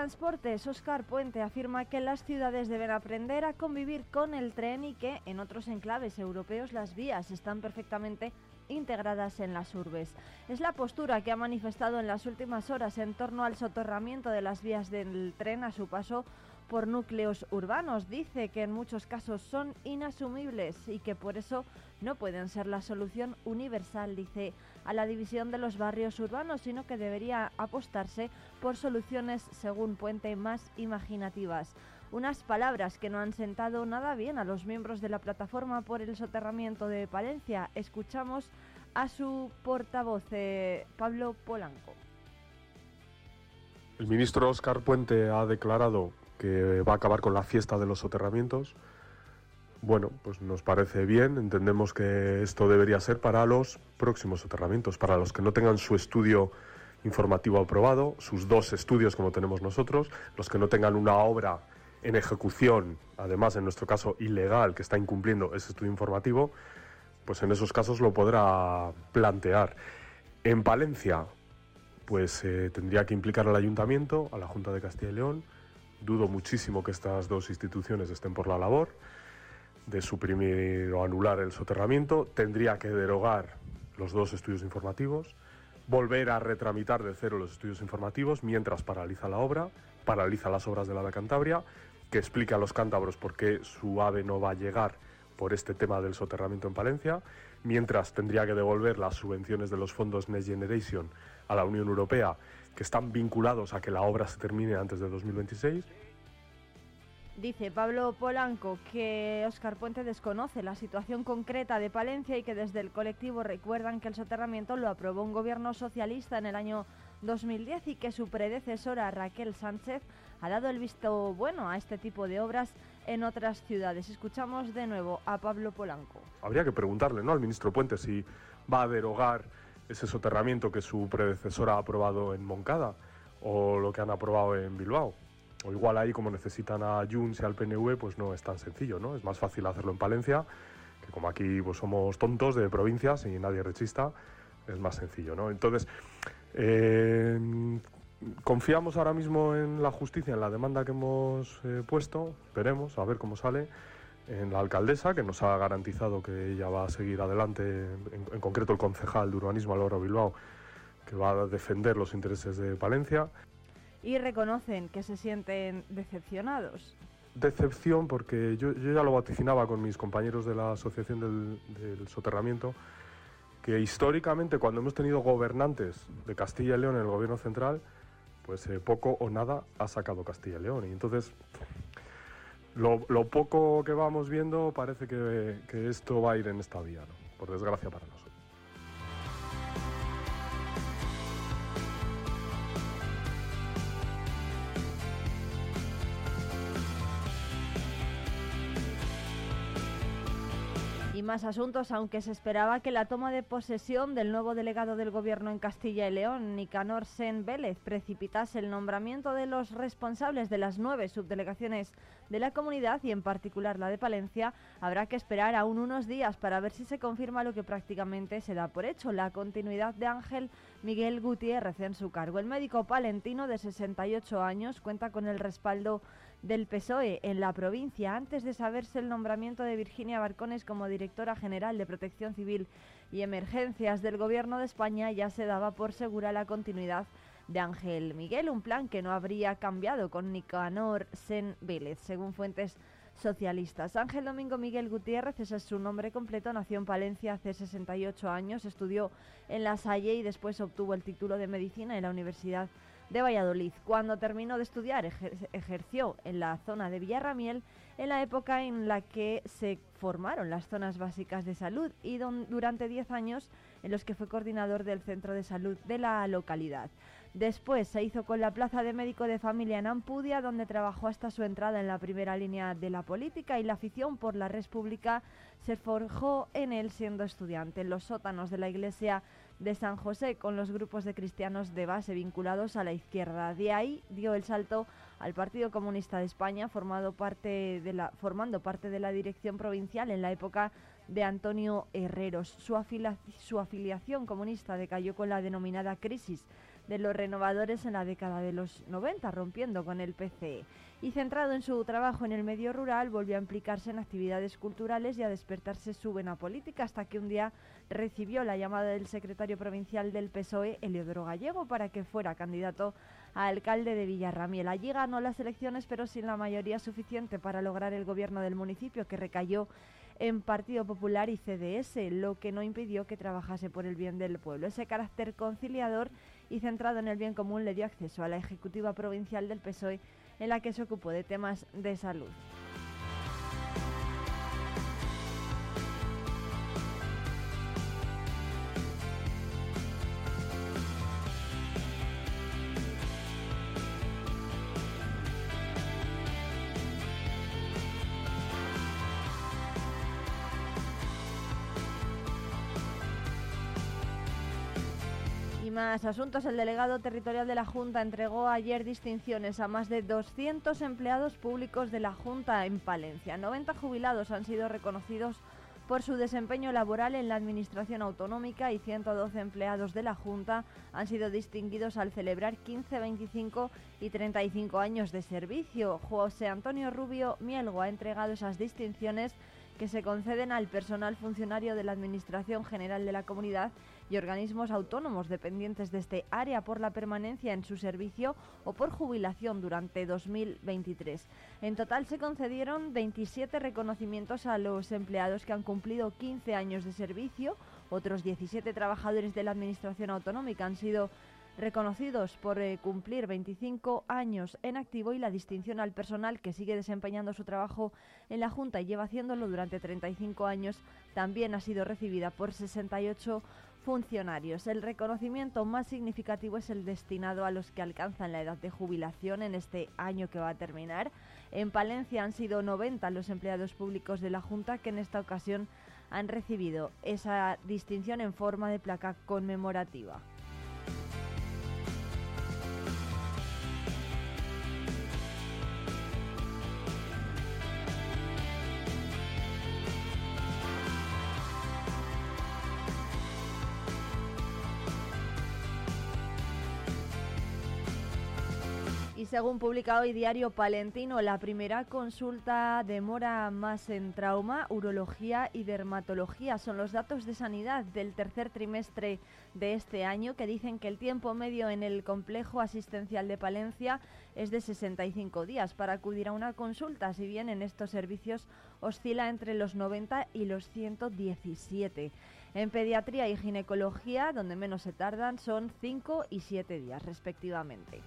Transportes, Óscar Puente, afirma que las ciudades deben aprender a convivir con el tren y que en otros enclaves europeos las vías están perfectamente integradas en las urbes. Es la postura que ha manifestado en las últimas horas en torno al soterramiento de las vías del tren a su paso por núcleos urbanos. Dice que en muchos casos son inasumibles y que por eso no pueden ser la solución universal, dice, a la división de los barrios urbanos, sino que debería apostarse por soluciones, según Puente, más imaginativas. Unas palabras que no han sentado nada bien a los miembros de la plataforma por el soterramiento de Palencia. Escuchamos a su portavoz, eh, Pablo Polanco. El ministro Oscar Puente ha declarado que va a acabar con la fiesta de los soterramientos. Bueno, pues nos parece bien, entendemos que esto debería ser para los próximos soterramientos, para los que no tengan su estudio informativo aprobado, sus dos estudios como tenemos nosotros, los que no tengan una obra en ejecución, además en nuestro caso ilegal, que está incumpliendo ese estudio informativo, pues en esos casos lo podrá plantear. En Palencia, pues eh, tendría que implicar al ayuntamiento, a la Junta de Castilla y León. Dudo muchísimo que estas dos instituciones estén por la labor de suprimir o anular el soterramiento. Tendría que derogar los dos estudios informativos, volver a retramitar de cero los estudios informativos mientras paraliza la obra, paraliza las obras de la de Cantabria, que explique a los cántabros por qué su AVE no va a llegar por este tema del soterramiento en Palencia, mientras tendría que devolver las subvenciones de los fondos Next Generation a la Unión Europea, que están vinculados a que la obra se termine antes de 2026. Dice Pablo Polanco que Óscar Puente desconoce la situación concreta de Palencia y que desde el colectivo recuerdan que el soterramiento lo aprobó un gobierno socialista en el año 2010 y que su predecesora Raquel Sánchez ha dado el visto bueno a este tipo de obras en otras ciudades. Escuchamos de nuevo a Pablo Polanco. Habría que preguntarle ¿no? al ministro Puente si va a derogar ese soterramiento que su predecesora ha aprobado en Moncada o lo que han aprobado en Bilbao. O igual ahí, como necesitan a Junts y al PNV, pues no es tan sencillo, ¿no? Es más fácil hacerlo en Palencia, que como aquí pues, somos tontos de provincias y nadie rechista, es más sencillo, ¿no? Entonces, eh, confiamos ahora mismo en la justicia, en la demanda que hemos eh, puesto, veremos, a ver cómo sale, en la alcaldesa, que nos ha garantizado que ella va a seguir adelante, en, en concreto el concejal de urbanismo Álvaro Bilbao, que va a defender los intereses de Palencia. Y reconocen que se sienten decepcionados. Decepción porque yo, yo ya lo vaticinaba con mis compañeros de la Asociación del, del Soterramiento, que históricamente cuando hemos tenido gobernantes de Castilla y León en el gobierno central, pues eh, poco o nada ha sacado Castilla y León. Y entonces, lo, lo poco que vamos viendo parece que, que, esto va a ir en esta vía, ¿no? por desgracia para nosotros. Más asuntos, aunque se esperaba que la toma de posesión del nuevo delegado del Gobierno en Castilla y León, Nicanor Sen Vélez, precipitase el nombramiento de los responsables de las nueve subdelegaciones de la comunidad y en particular la de Palencia, habrá que esperar aún unos días para ver si se confirma lo que prácticamente se da por hecho, la continuidad de Ángel Miguel Gutiérrez en su cargo. El médico palentino de 68 años cuenta con el respaldo del PSOE en la provincia antes de saberse el nombramiento de Virginia Barcones como directora general de Protección Civil y Emergencias del Gobierno de España ya se daba por segura la continuidad de Ángel Miguel, un plan que no habría cambiado con Nicanor Sen Vélez, según fuentes socialistas. Ángel Domingo Miguel Gutiérrez, ese es su nombre completo, nació en Palencia hace 68 años, estudió en La Salle y después obtuvo el título de medicina en la Universidad de Valladolid. Cuando terminó de estudiar, ejerció en la zona de Villarramiel en la época en la que se formaron las zonas básicas de salud y durante 10 años en los que fue coordinador del centro de salud de la localidad. Después se hizo con la plaza de médico de familia en Ampudia, donde trabajó hasta su entrada en la primera línea de la política y la afición por la República se forjó en él siendo estudiante. En los sótanos de la iglesia de San José con los grupos de cristianos de base vinculados a la izquierda. De ahí dio el salto al Partido Comunista de España, formado parte de la, formando parte de la dirección provincial en la época de Antonio Herreros. Su, su afiliación comunista decayó con la denominada crisis de los renovadores en la década de los 90, rompiendo con el PCE. Y centrado en su trabajo en el medio rural, volvió a implicarse en actividades culturales y a despertarse su vena política hasta que un día recibió la llamada del secretario provincial del PSOE, Eliodoro Gallego, para que fuera candidato a alcalde de Villarramiel. Allí ganó las elecciones, pero sin la mayoría suficiente para lograr el gobierno del municipio, que recayó en Partido Popular y CDS, lo que no impidió que trabajase por el bien del pueblo. Ese carácter conciliador y centrado en el bien común le dio acceso a la Ejecutiva Provincial del PSOE en la que se ocupó de temas de salud. Más asuntos, el delegado territorial de la Junta entregó ayer distinciones a más de 200 empleados públicos de la Junta en Palencia. 90 jubilados han sido reconocidos por su desempeño laboral en la Administración Autonómica y 112 empleados de la Junta han sido distinguidos al celebrar 15, 25 y 35 años de servicio. José Antonio Rubio Mielgo ha entregado esas distinciones que se conceden al personal funcionario de la Administración General de la Comunidad y organismos autónomos dependientes de este área por la permanencia en su servicio o por jubilación durante 2023. En total se concedieron 27 reconocimientos a los empleados que han cumplido 15 años de servicio. Otros 17 trabajadores de la Administración Autonómica han sido reconocidos por eh, cumplir 25 años en activo y la distinción al personal que sigue desempeñando su trabajo en la Junta y lleva haciéndolo durante 35 años también ha sido recibida por 68 funcionarios. El reconocimiento más significativo es el destinado a los que alcanzan la edad de jubilación en este año que va a terminar. En Palencia han sido 90 los empleados públicos de la Junta que en esta ocasión han recibido esa distinción en forma de placa conmemorativa. Según publica hoy Diario Palentino, la primera consulta demora más en trauma, urología y dermatología. Son los datos de sanidad del tercer trimestre de este año que dicen que el tiempo medio en el complejo asistencial de Palencia es de 65 días para acudir a una consulta, si bien en estos servicios oscila entre los 90 y los 117. En pediatría y ginecología, donde menos se tardan, son 5 y 7 días respectivamente.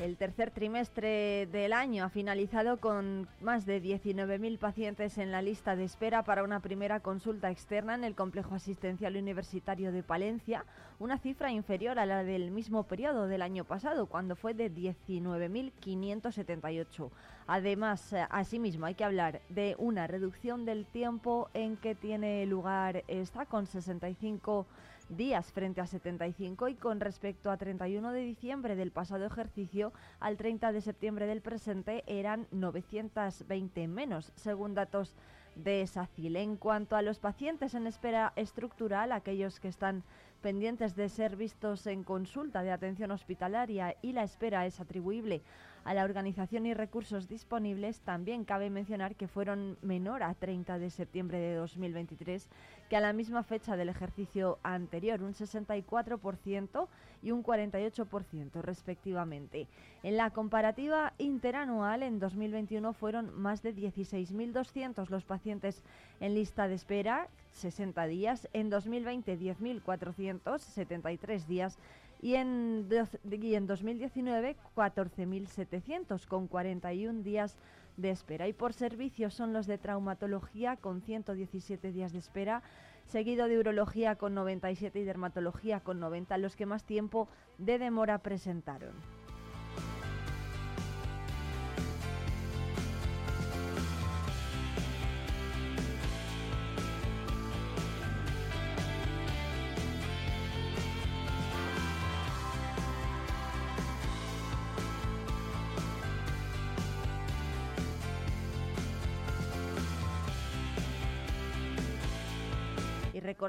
El tercer trimestre del año ha finalizado con más de 19.000 pacientes en la lista de espera para una primera consulta externa en el complejo asistencial universitario de Palencia, una cifra inferior a la del mismo periodo del año pasado, cuando fue de 19.578. Además, eh, asimismo, hay que hablar de una reducción del tiempo en que tiene lugar esta, con 65 días frente a 75 y con respecto a 31 de diciembre del pasado ejercicio al 30 de septiembre del presente eran 920 menos, según datos de SACIL. En cuanto a los pacientes en espera estructural, aquellos que están pendientes de ser vistos en consulta de atención hospitalaria y la espera es atribuible a la organización y recursos disponibles, también cabe mencionar que fueron menor a 30 de septiembre de 2023 que a la misma fecha del ejercicio anterior, un 64% y un 48% respectivamente. En la comparativa interanual, en 2021 fueron más de 16.200 los pacientes en lista de espera, 60 días, en 2020 10.473 días y en, y en 2019 14.700 con 41 días de espera. Y por servicios son los de traumatología con 117 días de espera, seguido de urología con 97 y dermatología con 90, los que más tiempo de demora presentaron.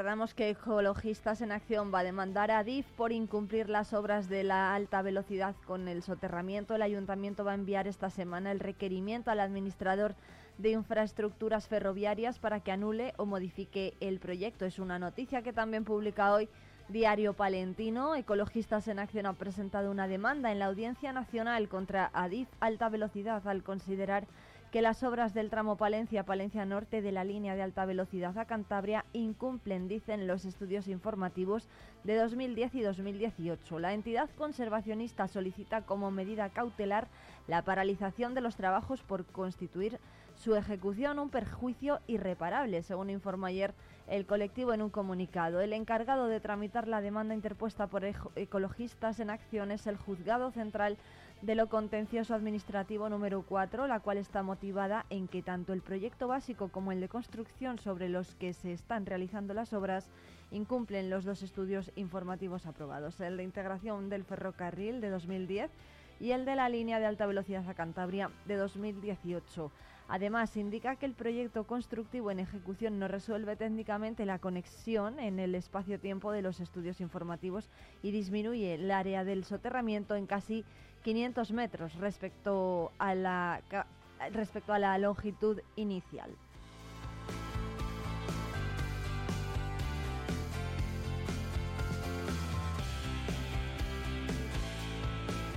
Recordamos que Ecologistas en Acción va a demandar a DIF por incumplir las obras de la alta velocidad con el soterramiento. El ayuntamiento va a enviar esta semana el requerimiento al administrador de infraestructuras ferroviarias para que anule o modifique el proyecto. Es una noticia que también publica hoy Diario Palentino. Ecologistas en Acción ha presentado una demanda en la Audiencia Nacional contra Adif Alta Velocidad al considerar que las obras del tramo Palencia-Palencia Norte de la línea de alta velocidad a Cantabria incumplen, dicen los estudios informativos de 2010 y 2018. La entidad conservacionista solicita como medida cautelar la paralización de los trabajos por constituir su ejecución un perjuicio irreparable, según informó ayer el colectivo en un comunicado. El encargado de tramitar la demanda interpuesta por ecologistas en acción es el Juzgado Central de lo contencioso administrativo número 4, la cual está motivada en que tanto el proyecto básico como el de construcción sobre los que se están realizando las obras incumplen los dos estudios informativos aprobados, el de integración del ferrocarril de 2010 y el de la línea de alta velocidad a Cantabria de 2018. Además, indica que el proyecto constructivo en ejecución no resuelve técnicamente la conexión en el espacio-tiempo de los estudios informativos y disminuye el área del soterramiento en casi 500 metros respecto a la, respecto a la longitud inicial.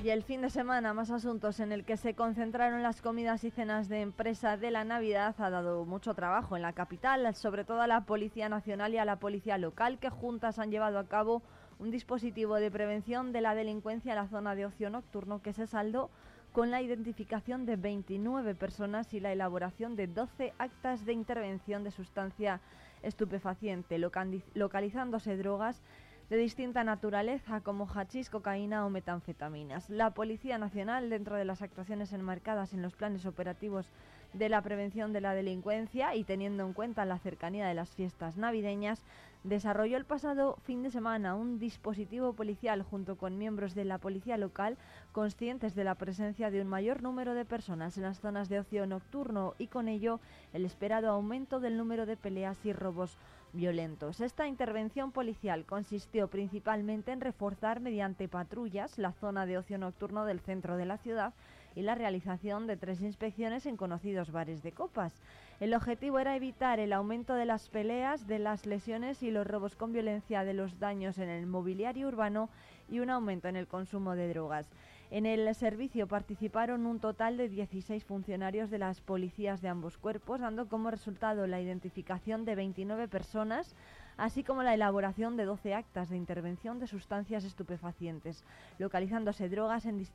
Y el fin de semana, más asuntos en el que se concentraron las comidas y cenas de empresa de la Navidad, ha dado mucho trabajo en la capital, sobre todo a la Policía Nacional y a la Policía Local, que juntas han llevado a cabo un dispositivo de prevención de la delincuencia en la zona de ocio nocturno que se saldó con la identificación de 29 personas y la elaboración de 12 actas de intervención de sustancia estupefaciente, localizándose drogas de distinta naturaleza como hachís, cocaína o metanfetaminas. La Policía Nacional, dentro de las actuaciones enmarcadas en los planes operativos de la prevención de la delincuencia y teniendo en cuenta la cercanía de las fiestas navideñas, desarrolló el pasado fin de semana un dispositivo policial junto con miembros de la policía local conscientes de la presencia de un mayor número de personas en las zonas de ocio nocturno y con ello el esperado aumento del número de peleas y robos violentos. Esta intervención policial consistió principalmente en reforzar mediante patrullas la zona de ocio nocturno del centro de la ciudad y la realización de tres inspecciones en conocidos bares de copas. El objetivo era evitar el aumento de las peleas, de las lesiones y los robos con violencia, de los daños en el mobiliario urbano y un aumento en el consumo de drogas. En el servicio participaron un total de 16 funcionarios de las policías de ambos cuerpos, dando como resultado la identificación de 29 personas así como la elaboración de 12 actas de intervención de sustancias estupefacientes, localizándose drogas, en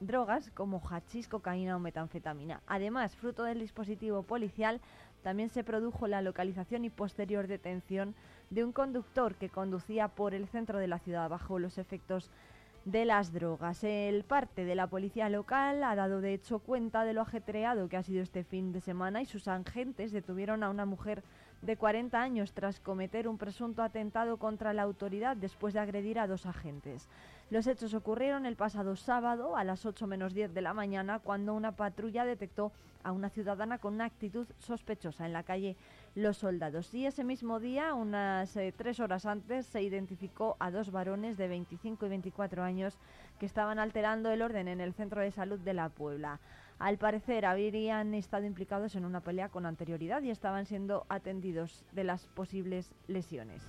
drogas como hachís, cocaína o metanfetamina. Además, fruto del dispositivo policial, también se produjo la localización y posterior detención de un conductor que conducía por el centro de la ciudad bajo los efectos de las drogas. El parte de la policía local ha dado de hecho cuenta de lo ajetreado que ha sido este fin de semana y sus agentes detuvieron a una mujer de 40 años tras cometer un presunto atentado contra la autoridad después de agredir a dos agentes. Los hechos ocurrieron el pasado sábado a las 8 menos 10 de la mañana cuando una patrulla detectó a una ciudadana con una actitud sospechosa en la calle Los Soldados. Y ese mismo día, unas eh, tres horas antes, se identificó a dos varones de 25 y 24 años que estaban alterando el orden en el centro de salud de la Puebla. Al parecer habrían estado implicados en una pelea con anterioridad y estaban siendo atendidos de las posibles lesiones.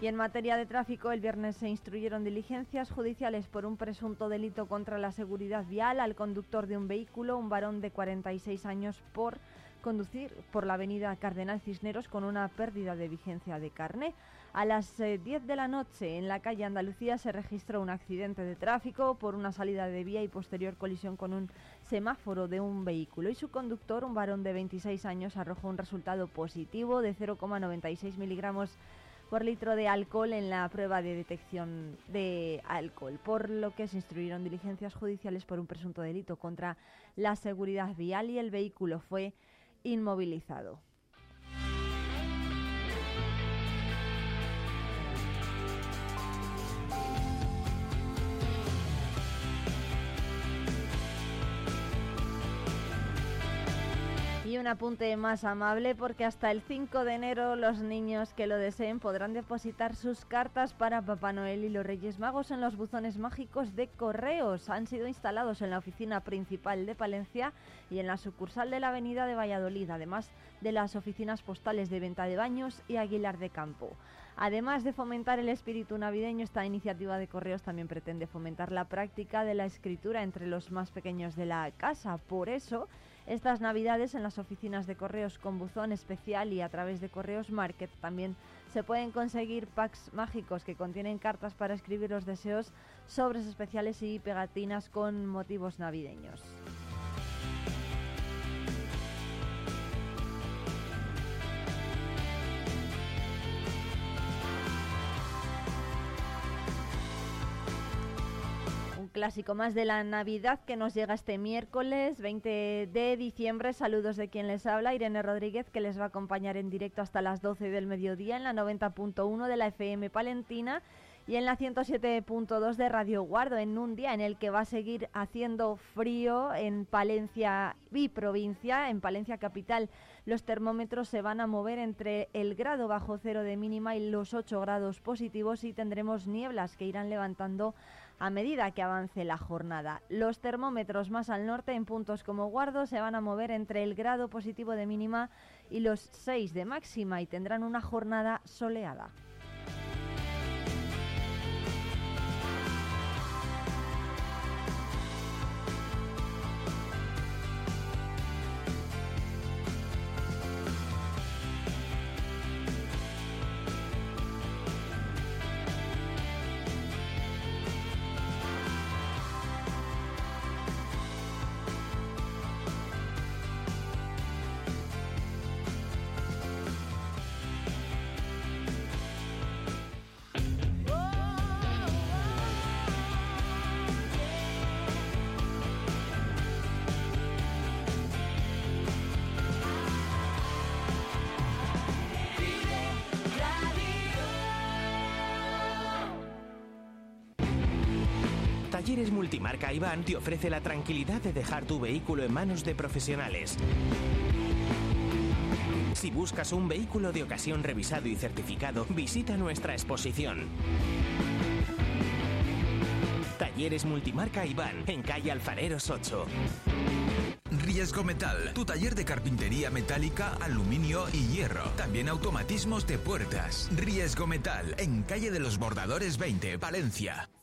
Y en materia de tráfico, el viernes se instruyeron diligencias judiciales por un presunto delito contra la seguridad vial al conductor de un vehículo, un varón de 46 años, por conducir por la avenida Cardenal Cisneros con una pérdida de vigencia de carne. A las 10 eh, de la noche en la calle Andalucía se registró un accidente de tráfico por una salida de vía y posterior colisión con un semáforo de un vehículo y su conductor, un varón de 26 años, arrojó un resultado positivo de 0,96 miligramos por litro de alcohol en la prueba de detección de alcohol, por lo que se instruyeron diligencias judiciales por un presunto delito contra la seguridad vial y el vehículo fue inmovilizado. Un apunte más amable porque hasta el 5 de enero los niños que lo deseen podrán depositar sus cartas para Papá Noel y los Reyes Magos en los buzones mágicos de correos. Han sido instalados en la oficina principal de Palencia y en la sucursal de la Avenida de Valladolid, además de las oficinas postales de Venta de Baños y Aguilar de Campo. Además de fomentar el espíritu navideño, esta iniciativa de correos también pretende fomentar la práctica de la escritura entre los más pequeños de la casa. Por eso, estas navidades en las oficinas de correos con buzón especial y a través de correos market también se pueden conseguir packs mágicos que contienen cartas para escribir los deseos, sobres especiales y pegatinas con motivos navideños. Clásico más de la Navidad que nos llega este miércoles 20 de diciembre. Saludos de quien les habla, Irene Rodríguez, que les va a acompañar en directo hasta las 12 del mediodía en la 90.1 de la FM Palentina y en la 107.2 de Radio Guardo, en un día en el que va a seguir haciendo frío en Palencia y provincia, en Palencia capital. Los termómetros se van a mover entre el grado bajo cero de mínima y los 8 grados positivos y tendremos nieblas que irán levantando a medida que avance la jornada. Los termómetros más al norte en puntos como Guardo se van a mover entre el grado positivo de mínima y los 6 de máxima y tendrán una jornada soleada. Talleres Multimarca Iván te ofrece la tranquilidad de dejar tu vehículo en manos de profesionales. Si buscas un vehículo de ocasión revisado y certificado, visita nuestra exposición. Talleres Multimarca Iván, en calle Alfareros 8. Riesgo Metal, tu taller de carpintería metálica, aluminio y hierro. También automatismos de puertas. Riesgo Metal, en calle de los Bordadores 20, Valencia.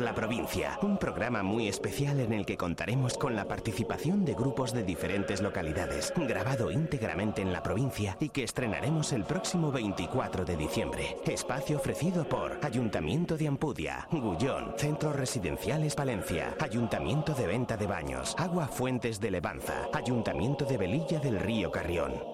la provincia, un programa muy especial en el que contaremos con la participación de grupos de diferentes localidades, grabado íntegramente en la provincia y que estrenaremos el próximo 24 de diciembre. Espacio ofrecido por Ayuntamiento de Ampudia, Gullón, Centros Residenciales Palencia, Ayuntamiento de Venta de Baños, Agua Fuentes de Levanza, Ayuntamiento de Velilla del Río Carrión.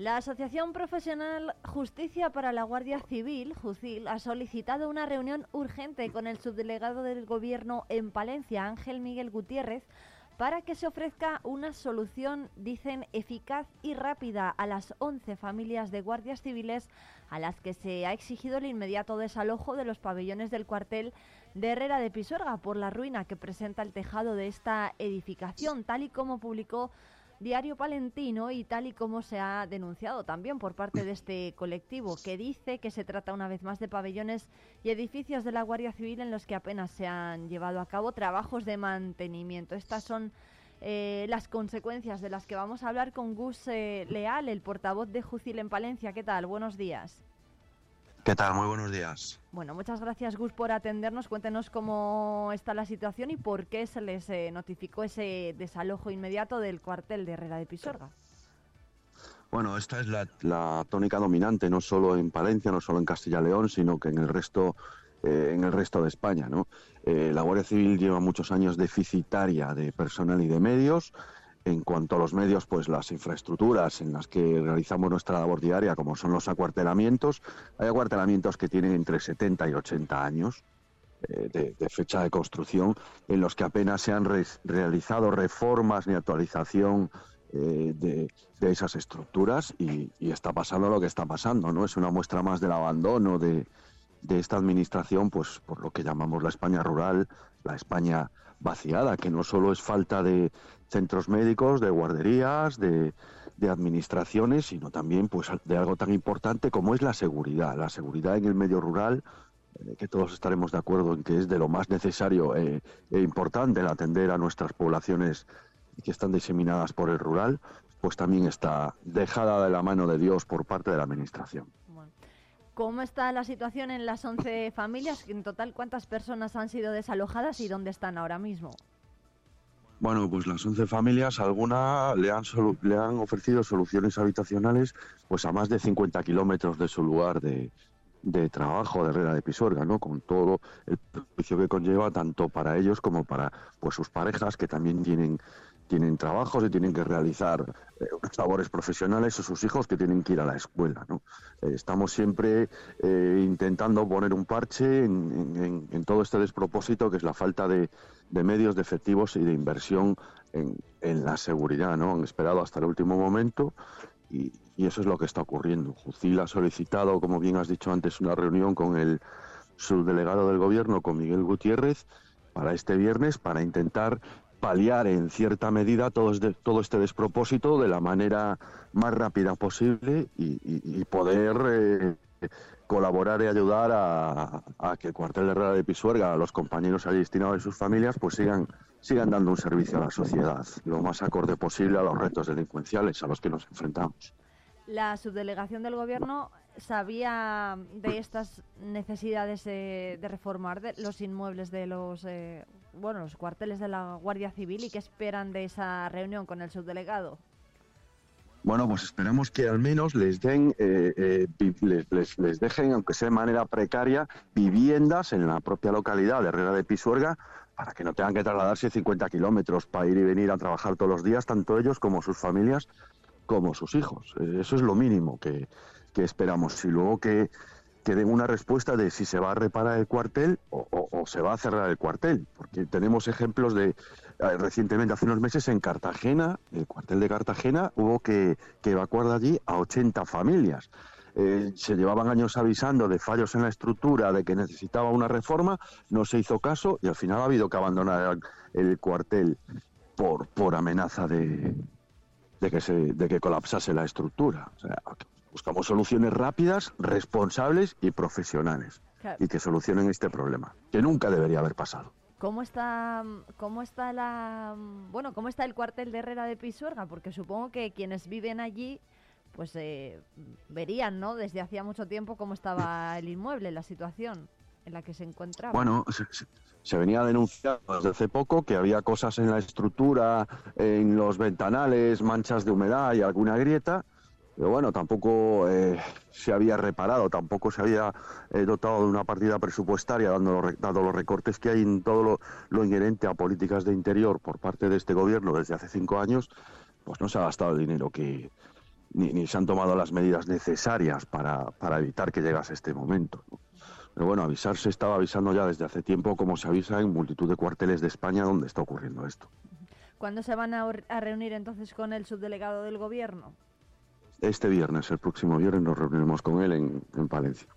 La Asociación Profesional Justicia para la Guardia Civil, JUCIL, ha solicitado una reunión urgente con el subdelegado del Gobierno en Palencia, Ángel Miguel Gutiérrez, para que se ofrezca una solución, dicen, eficaz y rápida a las 11 familias de guardias civiles a las que se ha exigido el inmediato desalojo de los pabellones del cuartel de Herrera de Pisuerga por la ruina que presenta el tejado de esta edificación, tal y como publicó Diario Palentino y tal y como se ha denunciado también por parte de este colectivo, que dice que se trata una vez más de pabellones y edificios de la Guardia Civil en los que apenas se han llevado a cabo trabajos de mantenimiento. Estas son eh, las consecuencias de las que vamos a hablar con Gus eh, Leal, el portavoz de Jucil en Palencia. ¿Qué tal? Buenos días. ¿Qué tal? Muy buenos días. Bueno, muchas gracias Gus por atendernos. Cuéntenos cómo está la situación y por qué se les eh, notificó ese desalojo inmediato del cuartel de Herrera de Pisorga. Bueno, esta es la, tónica dominante, no solo en Palencia, no solo en Castilla y León, sino que en el resto, eh, en el resto de España. ¿no? Eh, la Guardia Civil lleva muchos años deficitaria de personal y de medios. En cuanto a los medios, pues las infraestructuras en las que realizamos nuestra labor diaria, como son los acuartelamientos, hay acuartelamientos que tienen entre 70 y 80 años eh, de, fecha de construcción, en los que apenas se han realizado reformas ni actualización eh, de, esas estructuras y, está pasando lo que está pasando, ¿no? Es una muestra más del abandono de, de esta administración, pues por lo que llamamos la España rural, la España vaciada, que no solo es falta de centros médicos, de guarderías, de, administraciones, sino también pues de algo tan importante como es la seguridad. La seguridad en el medio rural, eh, que todos estaremos de acuerdo en que es de lo más necesario eh, e importante el atender a nuestras poblaciones que están diseminadas por el rural, pues también está dejada de la mano de Dios por parte de la Administración. ¿Cómo está la situación en las 11 familias? En total, ¿cuántas personas han sido desalojadas y dónde están ahora mismo? Bueno, pues las 11 familias, alguna le han, le han ofrecido soluciones habitacionales pues a más de 50 kilómetros de su lugar de, de trabajo de Herrera de Pisuerga, ¿no? Con todo el perjuicio que conlleva tanto para ellos como para pues sus parejas que también tienen tienen trabajos y tienen que realizar eh, labores profesionales o sus hijos que tienen que ir a la escuela. ¿no? Eh, estamos siempre eh, intentando poner un parche en, todo este despropósito que es la falta de, medios, de efectivos y de inversión en, la seguridad. ¿no? Han esperado hasta el último momento y, y, eso es lo que está ocurriendo. Jucil ha solicitado, como bien has dicho antes, una reunión con el subdelegado del gobierno, con Miguel Gutiérrez, para este viernes para intentar paliar en cierta medida todo todo este despropósito de la manera más rápida posible y, poder eh, colaborar y ayudar a, que el cuartel de Herrera de Pisuerga, a los compañeros allí destinados y sus familias, pues sigan, sigan dando un servicio a la sociedad, lo más acorde posible a los retos delincuenciales a los que nos enfrentamos. La subdelegación del Gobierno sabía de estas necesidades de reformar los inmuebles de los eh, bueno los cuarteles de la Guardia Civil y qué esperan de esa reunión con el subdelegado. Bueno, pues esperamos que al menos les den, eh, eh, les, dejen, aunque sea de manera precaria, viviendas en la propia localidad de Herrera de Pisuerga para que no tengan que trasladarse 50 kilómetros para ir y venir a trabajar todos los días, tanto ellos como sus familias, como sus hijos. Eso es lo mínimo que esperamos. Y luego que, que, den una respuesta de si se va a reparar el cuartel o, se va a cerrar el cuartel. Porque tenemos ejemplos de, eh, recientemente, hace unos meses, en Cartagena, el cuartel de Cartagena, hubo que, evacuar de allí a 80 familias. Eh, se llevaban años avisando de fallos en la estructura, de que necesitaba una reforma, no se hizo caso y al final ha habido que abandonar el, cuartel por, por amenaza de, de, que se, de que colapsase la estructura. O sea, Buscamos soluciones rápidas, responsables y profesionales. Y que solucionen este problema, que nunca debería haber pasado. ¿Cómo está, cómo está la, bueno, cómo está el cuartel de Herrera de Pisuerga? Porque supongo que quienes viven allí, pues eh, verían, ¿no? Desde hacía mucho tiempo cómo estaba el inmueble, la situación en la que se encontraba. Bueno, se, se venía denunciando desde hace poco que había cosas en la estructura, en los ventanales, manchas de humedad y alguna grieta pero bueno, tampoco eh, se había reparado, tampoco se había eh, dotado de una partida presupuestaria, dando los, dado los recortes que hay en todo lo, inherente a políticas de interior por parte de este gobierno desde hace cinco años, pues no se ha gastado el dinero que, ni, se han tomado las medidas necesarias para, evitar que llegase este momento. Pero bueno, avisar se estaba avisando ya desde hace tiempo, como se avisa en multitud de cuarteles de España donde está ocurriendo esto. ¿Cuándo se van a reunir entonces con el subdelegado del gobierno? Este viernes, el próximo viernes, nos reuniremos con él en, Palencia.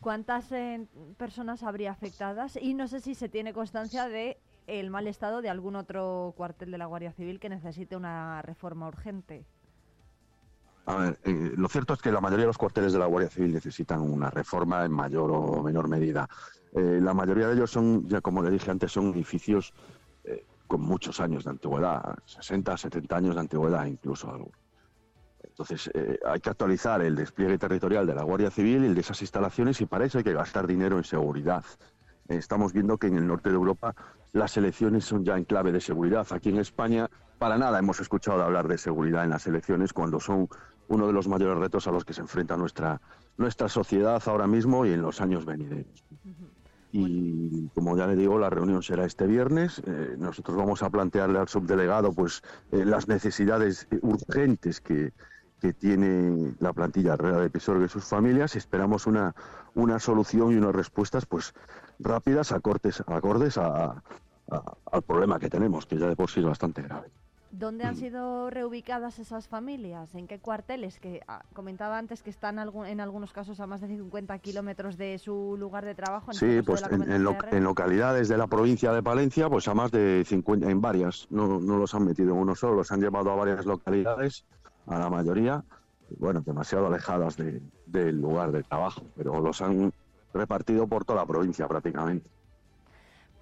¿Cuántas eh, personas habría afectadas? Y no sé si se tiene constancia de el mal estado de algún otro cuartel de la Guardia Civil que necesite una reforma urgente. A ver, eh, lo cierto es que la mayoría de los cuarteles de la Guardia Civil necesitan una reforma en mayor o menor medida. Eh, la mayoría de ellos son, ya como le dije antes, son edificios con muchos años de antigüedad, 60, 70 años de antigüedad incluso algo. Entonces, eh, hay que actualizar el despliegue territorial de la Guardia Civil y el de esas instalaciones y para eso hay que gastar dinero en seguridad. Eh, estamos viendo que en el norte de Europa las elecciones son ya en clave de seguridad. Aquí en España, para nada hemos escuchado hablar de seguridad en las elecciones cuando son uno de los mayores retos a los que se enfrenta nuestra, nuestra sociedad ahora mismo y en los años venideros. Y como ya le digo, la reunión será este viernes. Eh, nosotros vamos a plantearle al subdelegado pues las necesidades urgentes que, que tiene la plantilla Herrera de Pisuerga y sus familias y esperamos una, una solución y unas respuestas pues rápidas, acordes, acordes a, al problema que tenemos, que ya de por sí es bastante grave. ¿Dónde han sido reubicadas esas familias? ¿En qué cuarteles? Que ah, comentaba antes que están en algunos casos a más de 50 kilómetros de su lugar de trabajo. sí, pues en, en, localidades de la provincia de Palencia, pues a más de 50, en varias. No, no los han metido en uno solo, los han llevado a varias localidades a la mayoría, bueno, demasiado alejadas del lugar de trabajo, pero los han repartido por toda la provincia prácticamente.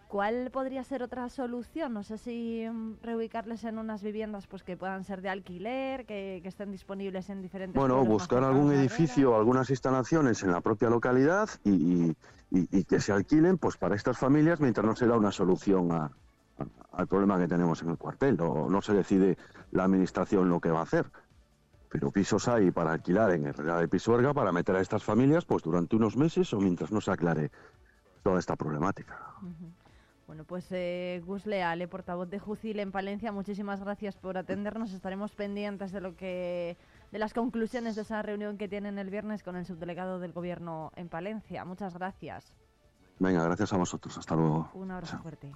¿Cuál podría ser otra solución? No sé si mm, reubicarles en unas viviendas pues que puedan ser de alquiler, que, estén disponibles en diferentes. Bueno, buscar algún edificio, o algunas instalaciones en la propia localidad y, que se alquilen pues para estas familias mientras no se da una solución al problema que tenemos en el cuartel. O no se decide la administración lo que va a hacer pero pisos hay para alquilar en Herrera de Pisuerga para meter a estas familias pues durante unos meses o mientras no se aclare toda esta problemática. Bueno, pues eh, Gus Leale, portavoz de Jucil en Palencia, muchísimas gracias por atendernos. Estaremos pendientes de lo que de las conclusiones de esa reunión que tienen el viernes con el subdelegado del Gobierno en Palencia. Muchas gracias. Venga, gracias a vosotros. Hasta luego. Un abrazo fuerte.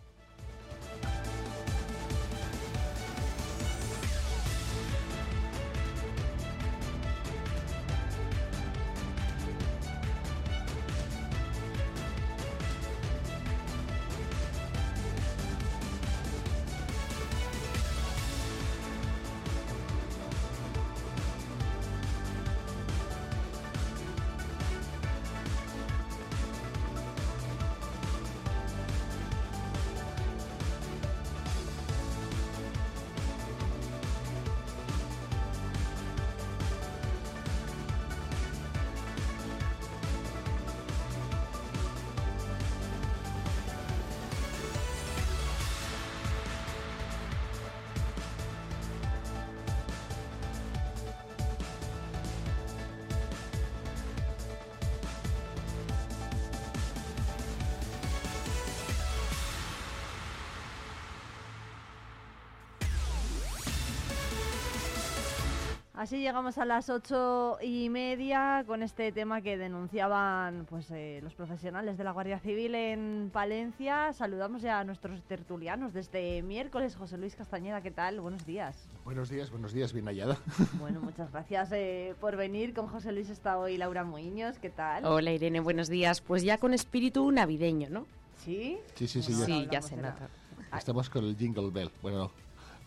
Así llegamos a las ocho y media con este tema que denunciaban pues eh, los profesionales de la Guardia Civil en Palencia. Saludamos ya a nuestros tertulianos de este miércoles. José Luis Castañeda, ¿qué tal? Buenos días. Buenos días, buenos días, bien hallada. Bueno, muchas gracias eh, por venir. Con José Luis está hoy Laura Moiños, ¿qué tal? Hola Irene, buenos días. Pues ya con espíritu navideño, ¿no? ¿Sí? Sí, sí, sí. Bueno, ya. sí, ya se nota. Estamos con el Jingle Bell. Bueno,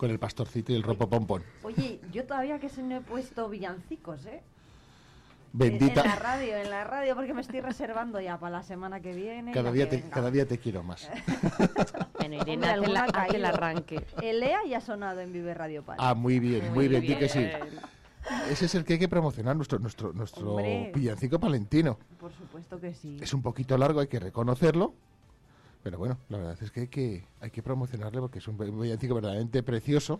con el pastorcito y el ropo pompón. Oye, yo todavía que se no he puesto villancicos, ¿eh? Bendita. En la radio, en la radio, porque me estoy reservando ya para la semana que viene. Cada día, que te, cada día te quiero más. Bueno, Irene, hace, la- hace el arranque. El EA ya ha sonado en Vive Radio Pal. Ah, muy bien, muy, bien, di que sí. bien. Ese es el que hay que promocionar, nuestro, nuestro, nuestro Hombre. villancico palentino. Por supuesto que sí. Es un poquito largo, hay que reconocerlo. Pero bueno, la verdad es que hay que, hay que promocionarle porque es un villancico verdaderamente precioso.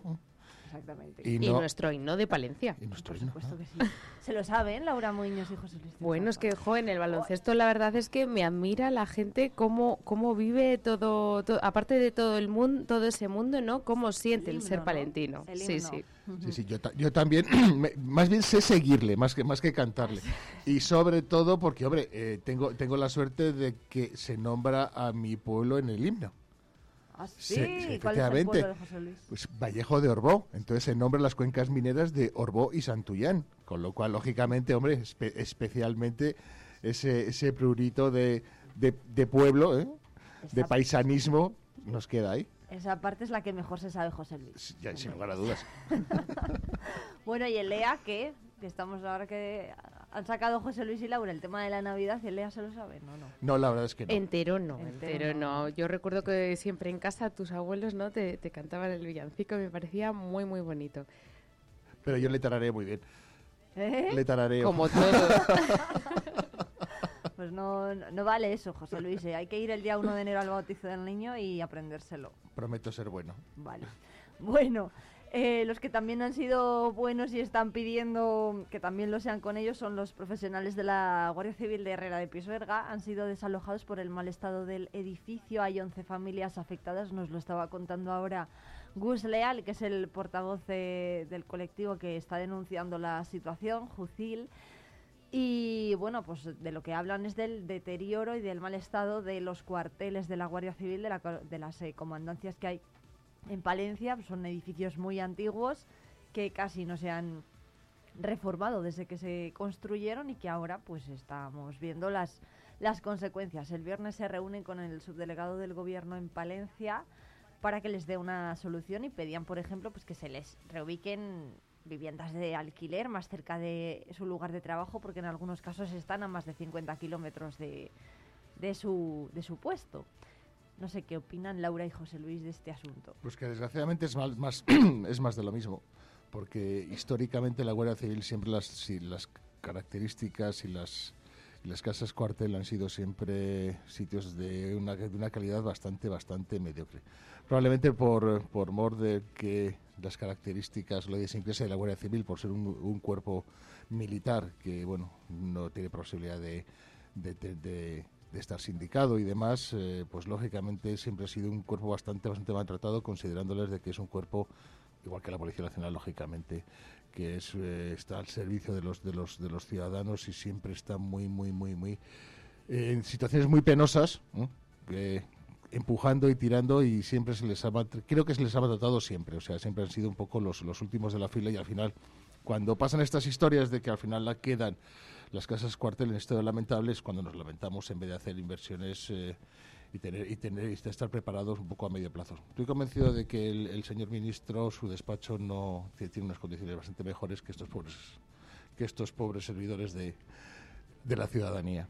Exactamente. Y Y no- nuestro himno de Palencia. Y nuestro Por himno, supuesto ¿no? que sí. ¿Se lo saben, Laura Muñoz y José Luis? Bueno, es que, jo, en el baloncesto la verdad es que me admira la gente cómo, cómo vive todo, to- aparte de todo el mundo, todo ese mundo, ¿no? Cómo siente el, himno, ser ¿no? palentino. El Sí, sí. Sí, sí, yo, ta- yo también, me- más bien sé seguirle, más que, más que cantarle. Y sobre todo porque, hombre, eh, tengo, tengo la suerte de que se nombra a mi pueblo en el himno. Ah, Sí, sí. sí, ¿Cuál es el efectivamente. pueblo de José Luis? Pues Vallejo de Orbó, entonces se nombran las cuencas mineras de Orbó y Santullán, con lo cual, lógicamente, hombre, espe- especialmente ese, ese prurito de, de, de pueblo, ¿eh? de paisanismo, nos queda ahí, Esa parte es la que mejor se sabe José Luis. ya, sin lugar a dudas. Bueno, y el EA, que que estamos ahora que han sacado José Luis y Laura el tema de la Navidad, y el EA se lo sabe, ¿no? no. No, la verdad es que no. Entero no, Entero entero no. no. Yo recuerdo que siempre en casa tus abuelos no te, te cantaban el villancico, me parecía muy, muy bonito. Pero yo le tararé muy bien. ¿Eh? Le tarareo. Como todo. Pues no, no, vale eso, José Luis. ¿eh? Hay que ir el día 1 de enero al bautizo del niño y aprendérselo. Prometo ser bueno. Vale. Bueno, eh, los que también han sido buenos y están pidiendo que también lo sean con ellos son los profesionales de la Guardia Civil de Herrera de Pisuerga. Han sido desalojados por el mal estado del edificio. Hay 11 familias afectadas. Nos lo estaba contando ahora Gus Leal, que es el portavoz de- del colectivo que está denunciando la situación, Jucil. Y bueno, pues de lo que hablan es del deterioro y del mal estado de los cuarteles de la Guardia Civil, de, la de las eh, comandancias que hay en Palencia. Son edificios muy antiguos que casi no se han reformado desde que se construyeron y que ahora pues estamos viendo las, las consecuencias. El viernes se reúnen con el subdelegado del gobierno en Palencia para que les dé una solución y pedían, por ejemplo, pues que se les reubiquen viviendas de alquiler más cerca de su lugar de trabajo, porque en algunos casos están a más de 50 kilómetros de, de, su, de su puesto. No sé qué opinan Laura y José Luis de este asunto. Pues que desgraciadamente es más, más es más de lo mismo, porque históricamente la Guardia Civil siempre las, si las características y las, las casas cuartel han sido siempre sitios de una, de una calidad bastante, bastante mediocre. Probablemente por, por mor que las características, la idiosincrasia de la Guardia Civil, por ser un, cuerpo militar que, bueno, no tiene posibilidad de- de estar sindicado y demás, eh, pues lógicamente siempre ha sido un cuerpo bastante, bastante maltratado, considerándoles de que es un cuerpo, igual que la Policía Nacional, lógicamente, que es, eh, está al servicio de los, de, los, de los ciudadanos y siempre está muy, muy, muy, muy eh, en situaciones muy penosas, empujando y tirando y siempre se les ha creo que se les ha maltratado siempre, o sea, siempre han sido un poco los, los últimos de la fila y al final cuando pasan estas historias de que al final la quedan las casas cuartel en estado lamentable es cuando nos lamentamos en vez de hacer inversiones eh, y tener y tener y estar preparados un poco a medio plazo. Estoy convencido de que el, el señor ministro, su despacho no tiene unas condiciones bastante mejores que estos pobres que estos pobres servidores de, de la ciudadanía.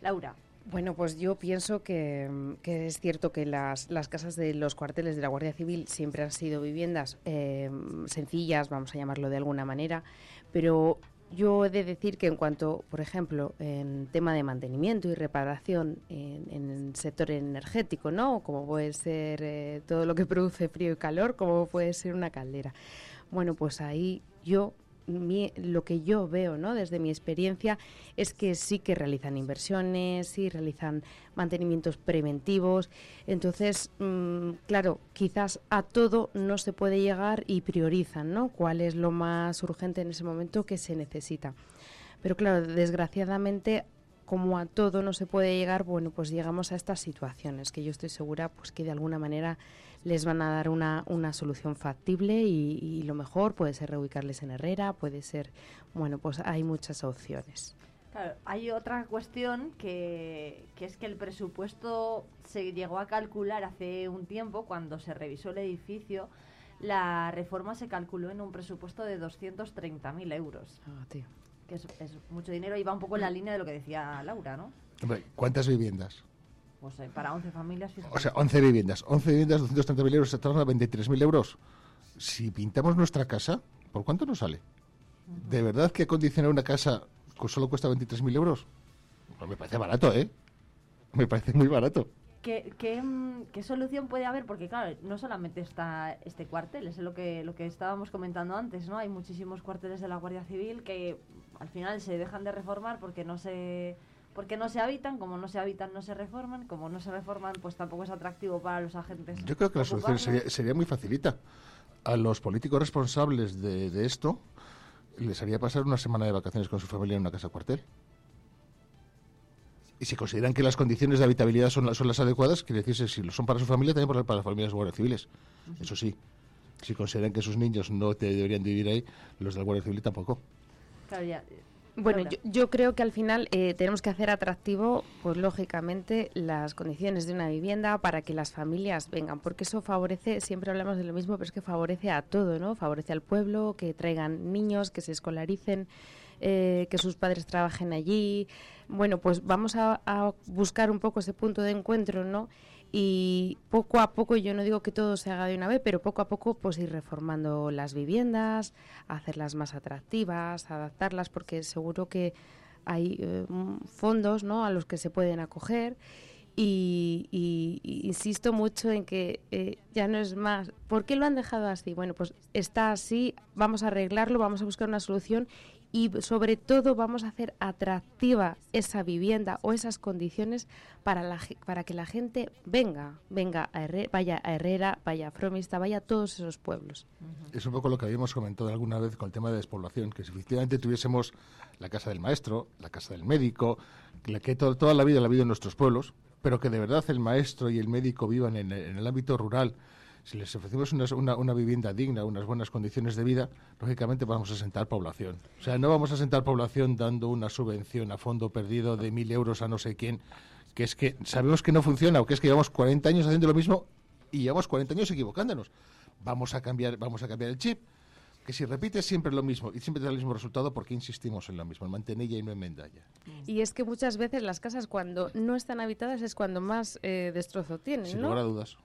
Laura. Bueno, pues yo pienso que, que es cierto que las, las casas de los cuarteles de la Guardia Civil siempre han sido viviendas eh, sencillas, vamos a llamarlo de alguna manera, pero yo he de decir que en cuanto, por ejemplo, en tema de mantenimiento y reparación en, en el sector energético, ¿no? Como puede ser eh, todo lo que produce frío y calor, como puede ser una caldera. Bueno, pues ahí yo lo que yo veo, ¿no? Desde mi experiencia es que sí que realizan inversiones, sí realizan mantenimientos preventivos. Entonces, mm, claro, quizás a todo no se puede llegar y priorizan, ¿no? Cuál es lo más urgente en ese momento que se necesita. Pero claro, desgraciadamente como a todo no se puede llegar, bueno, pues llegamos a estas situaciones que yo estoy segura pues que de alguna manera les van a dar una, una solución factible y, lo mejor puede ser reubicarles en Herrera, puede ser, bueno, pues hay muchas opciones. Claro, hay otra cuestión que, que, es que el presupuesto se llegó a calcular hace un tiempo, cuando se revisó el edificio, la reforma se calculó en un presupuesto de 230.000 euros. Ah, tío que es, mucho dinero y va un poco en la línea de lo que decía Laura, ¿no? ¿cuántas viviendas? Pues eh, para 11 familias. O sea, 11 viviendas. 11 viviendas, 230.000 euros, se torna a 23.000 euros. Si pintamos nuestra casa, ¿por cuánto nos sale? ¿De verdad que acondicionar una casa solo cuesta 23.000 euros? Pues me parece barato, ¿eh? Me parece muy barato. Mm, ¿Qué, solución puede haber? Porque claro, no solamente está este cuartel, es lo que, lo que estábamos comentando antes, ¿no? Hay muchísimos cuarteles de la Guardia Civil que al final se dejan de reformar porque no se porque no se habitan, como no se habitan no se reforman, como no se reforman pues tampoco es atractivo para los agentes. Yo creo que la solución sería, muy facilita. A los políticos responsables de, de esto les haría pasar una semana de vacaciones con su familia en una casa cuartel y si consideran que las condiciones de habitabilidad son, son las adecuadas, quiere decirse, si lo son para su familia, también para, las familias guardias civiles. Eso sí, si consideran que sus niños no deberían vivir ahí, los del Guardia Civil tampoco. Bueno, yo, creo que al final eh, tenemos que hacer atractivo, pues lógicamente, las condiciones de una vivienda para que las familias vengan, porque eso favorece, siempre hablamos de lo mismo, pero es que favorece a todo, ¿no? Favorece al pueblo, que traigan niños, que se escolaricen, eh, que sus padres trabajen allí. Bueno, pues vamos a, buscar un poco ese punto de encuentro, ¿no? Y poco a poco, yo no digo que todo se haga de una vez, pero poco a poco pues ir reformando las viviendas, hacerlas más atractivas, adaptarlas, porque seguro que hay eh, fondos ¿no? a los que se pueden acoger. Y, insisto mucho en que eh, ya no es más. ¿Por qué lo han dejado así? Bueno, pues está así, vamos a arreglarlo, vamos a buscar una solución y sobre todo vamos a hacer atractiva esa vivienda o esas condiciones para, la, para que la gente venga, venga a vaya a Herrera, vaya a Fromista, vaya a todos esos pueblos. Es un poco lo que habíamos comentado alguna vez con el tema de despoblación, que si efectivamente tuviésemos la casa del maestro, la casa del médico, la que toda la vida la vida en nuestros pueblos, pero que de verdad el maestro y el médico vivan en el ámbito rural, si les ofrecemos una, una, vivienda digna, unas buenas condiciones de vida, lógicamente vamos a sentar población. O sea, no vamos a sentar población dando una subvención a fondo perdido de mil euros a no sé quién, que es que sabemos que no funciona o que es que llevamos 40 años haciendo lo mismo y llevamos 40 años equivocándonos. Vamos a cambiar, vamos a cambiar el chip. Que si repites siempre lo mismo y siempre da el mismo resultado, porque insistimos en lo mismo? En mantenella y no en mendalla. Y es que muchas veces las casas cuando no están habitadas es cuando más eh, destrozo tienen, Sin lugar a dudas